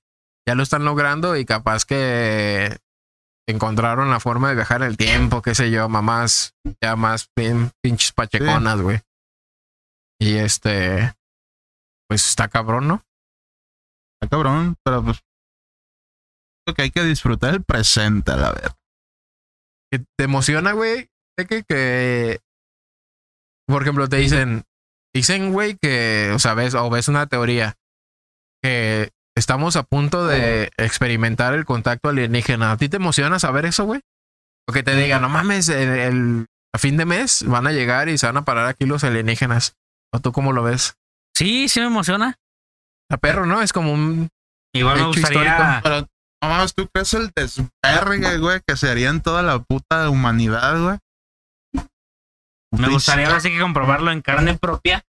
Ya lo están logrando y capaz que encontraron la forma de viajar el tiempo, qué sé yo, mamás ya más bien pinches pacheconas, güey. Y este, pues está cabrón, ¿no? Está cabrón, pero pues... Creo que hay que disfrutar el presente, a la. Que te emociona, güey. De que, que, por ejemplo, te dicen, dicen, güey, que, o sea, ves, o ves una teoría que estamos a punto de experimentar el contacto alienígena. ¿A ti te emociona saber eso, güey? O que te digan, no mames, el, el- a fin de mes van a llegar y se van a parar aquí los alienígenas. ¿O tú cómo lo ves? Sí, sí me emociona. A perro, ¿no? Es como un... Igual me gustaría. histórico. Pero, no mames, ¿tú crees el desvergue, güey, que se haría en toda la puta humanidad, güey? Me gustaría ahora sí que comprobarlo en carne propia.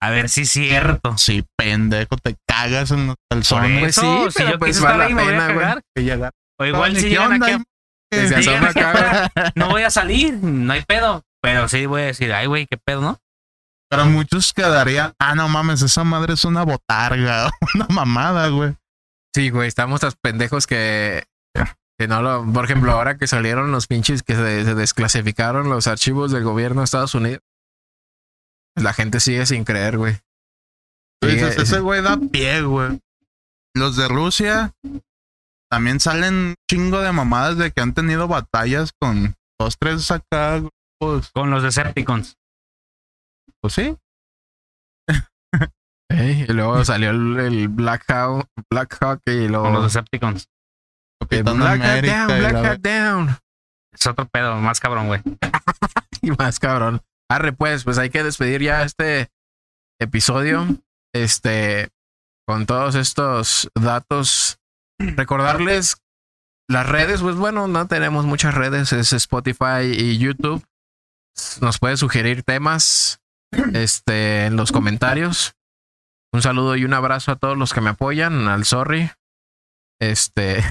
A ver si es cierto. Sí, pendejo, te cagas en los Por calzones. Pues eso, sí, si pero yo pues quise vale estar ahí, la me voy a pena, güey. O igual si ¿Qué llegan onda? aquí, Que se Sí, asoma acá, güey. no voy a salir, no hay pedo. Pero sí voy a decir, ay, güey, qué pedo, ¿no? Pero muchos quedarían, ah, no mames, esa madre es una botarga, una mamada, güey. Sí, güey, estamos tan pendejos que, que no lo. Por ejemplo, ahora que salieron los pinches que se, se desclasificaron los archivos del gobierno de Estados Unidos, la gente sigue sin creer, güey. Dices, ese güey da pie, güey. Los de Rusia también salen un chingo de mamadas de que han tenido batallas con dos, tres acá grupos. Con los Decepticons. Pues sí. Ey, y luego salió el, el Black Hawk, Black Hawk y Con los luego Decepticons. eh, Capitán Black Hat América down, Black la- Hat down. Es otro pedo, más cabrón, güey. Y más cabrón. Arre, pues, pues hay que despedir ya este episodio. Este, con todos estos datos. Recordarles las redes, pues bueno, no tenemos muchas redes, es Spotify y YouTube. Nos puede sugerir temas este, en los comentarios. Un saludo y un abrazo a todos los que me apoyan, al Sorry. Este.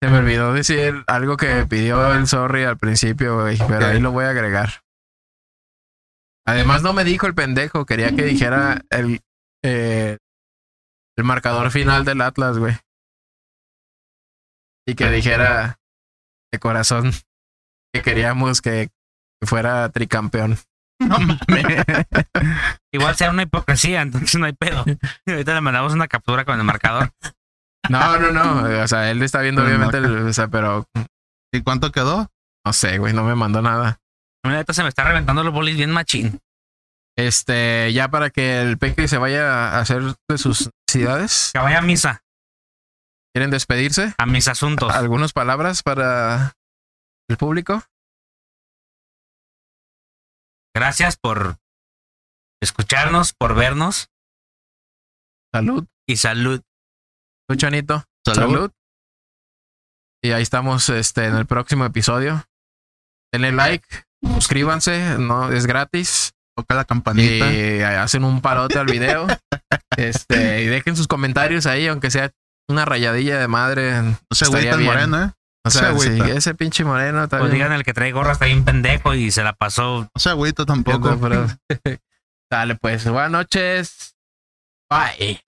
Se me olvidó decir algo que pidió el Sorry al principio, güey, pero ahí lo voy a agregar. Además, no me dijo el pendejo, quería que dijera el, eh, el marcador final del Atlas, güey. Y que dijera de corazón que queríamos que fuera tricampeón. No mames. Igual sea una hipocresía, entonces no hay pedo. Ahorita le mandamos una captura con el marcador. No, no, no. O sea, él está viendo Pero obviamente, el, o sea, pero ¿Y cuánto quedó? no sé, güey, no me mandó nada. A mí ahorita se me está reventando los bolis bien machín. Este, ya para que el Peque se vaya a hacer de sus necesidades, Que vaya a misa, ¿quieren despedirse? a mis asuntos. ¿Algunas palabras para el público? Gracias por escucharnos, por vernos Salud. y salud. Tú, Chanito. Salud. Salud. Y ahí estamos este, en el próximo episodio. Denle like, suscríbanse, no es gratis. Toca la Y campanita. hacen un parote al video. este, y dejen sus comentarios ahí, aunque sea una rayadilla de madre. No se agüita el moreno, ¿eh? O sea, se sí, ese pinche moreno está Pues digan el que trae gorra está bien pendejo y se la pasó No se agüita tampoco. Pero- Dale, pues, buenas noches. Bye.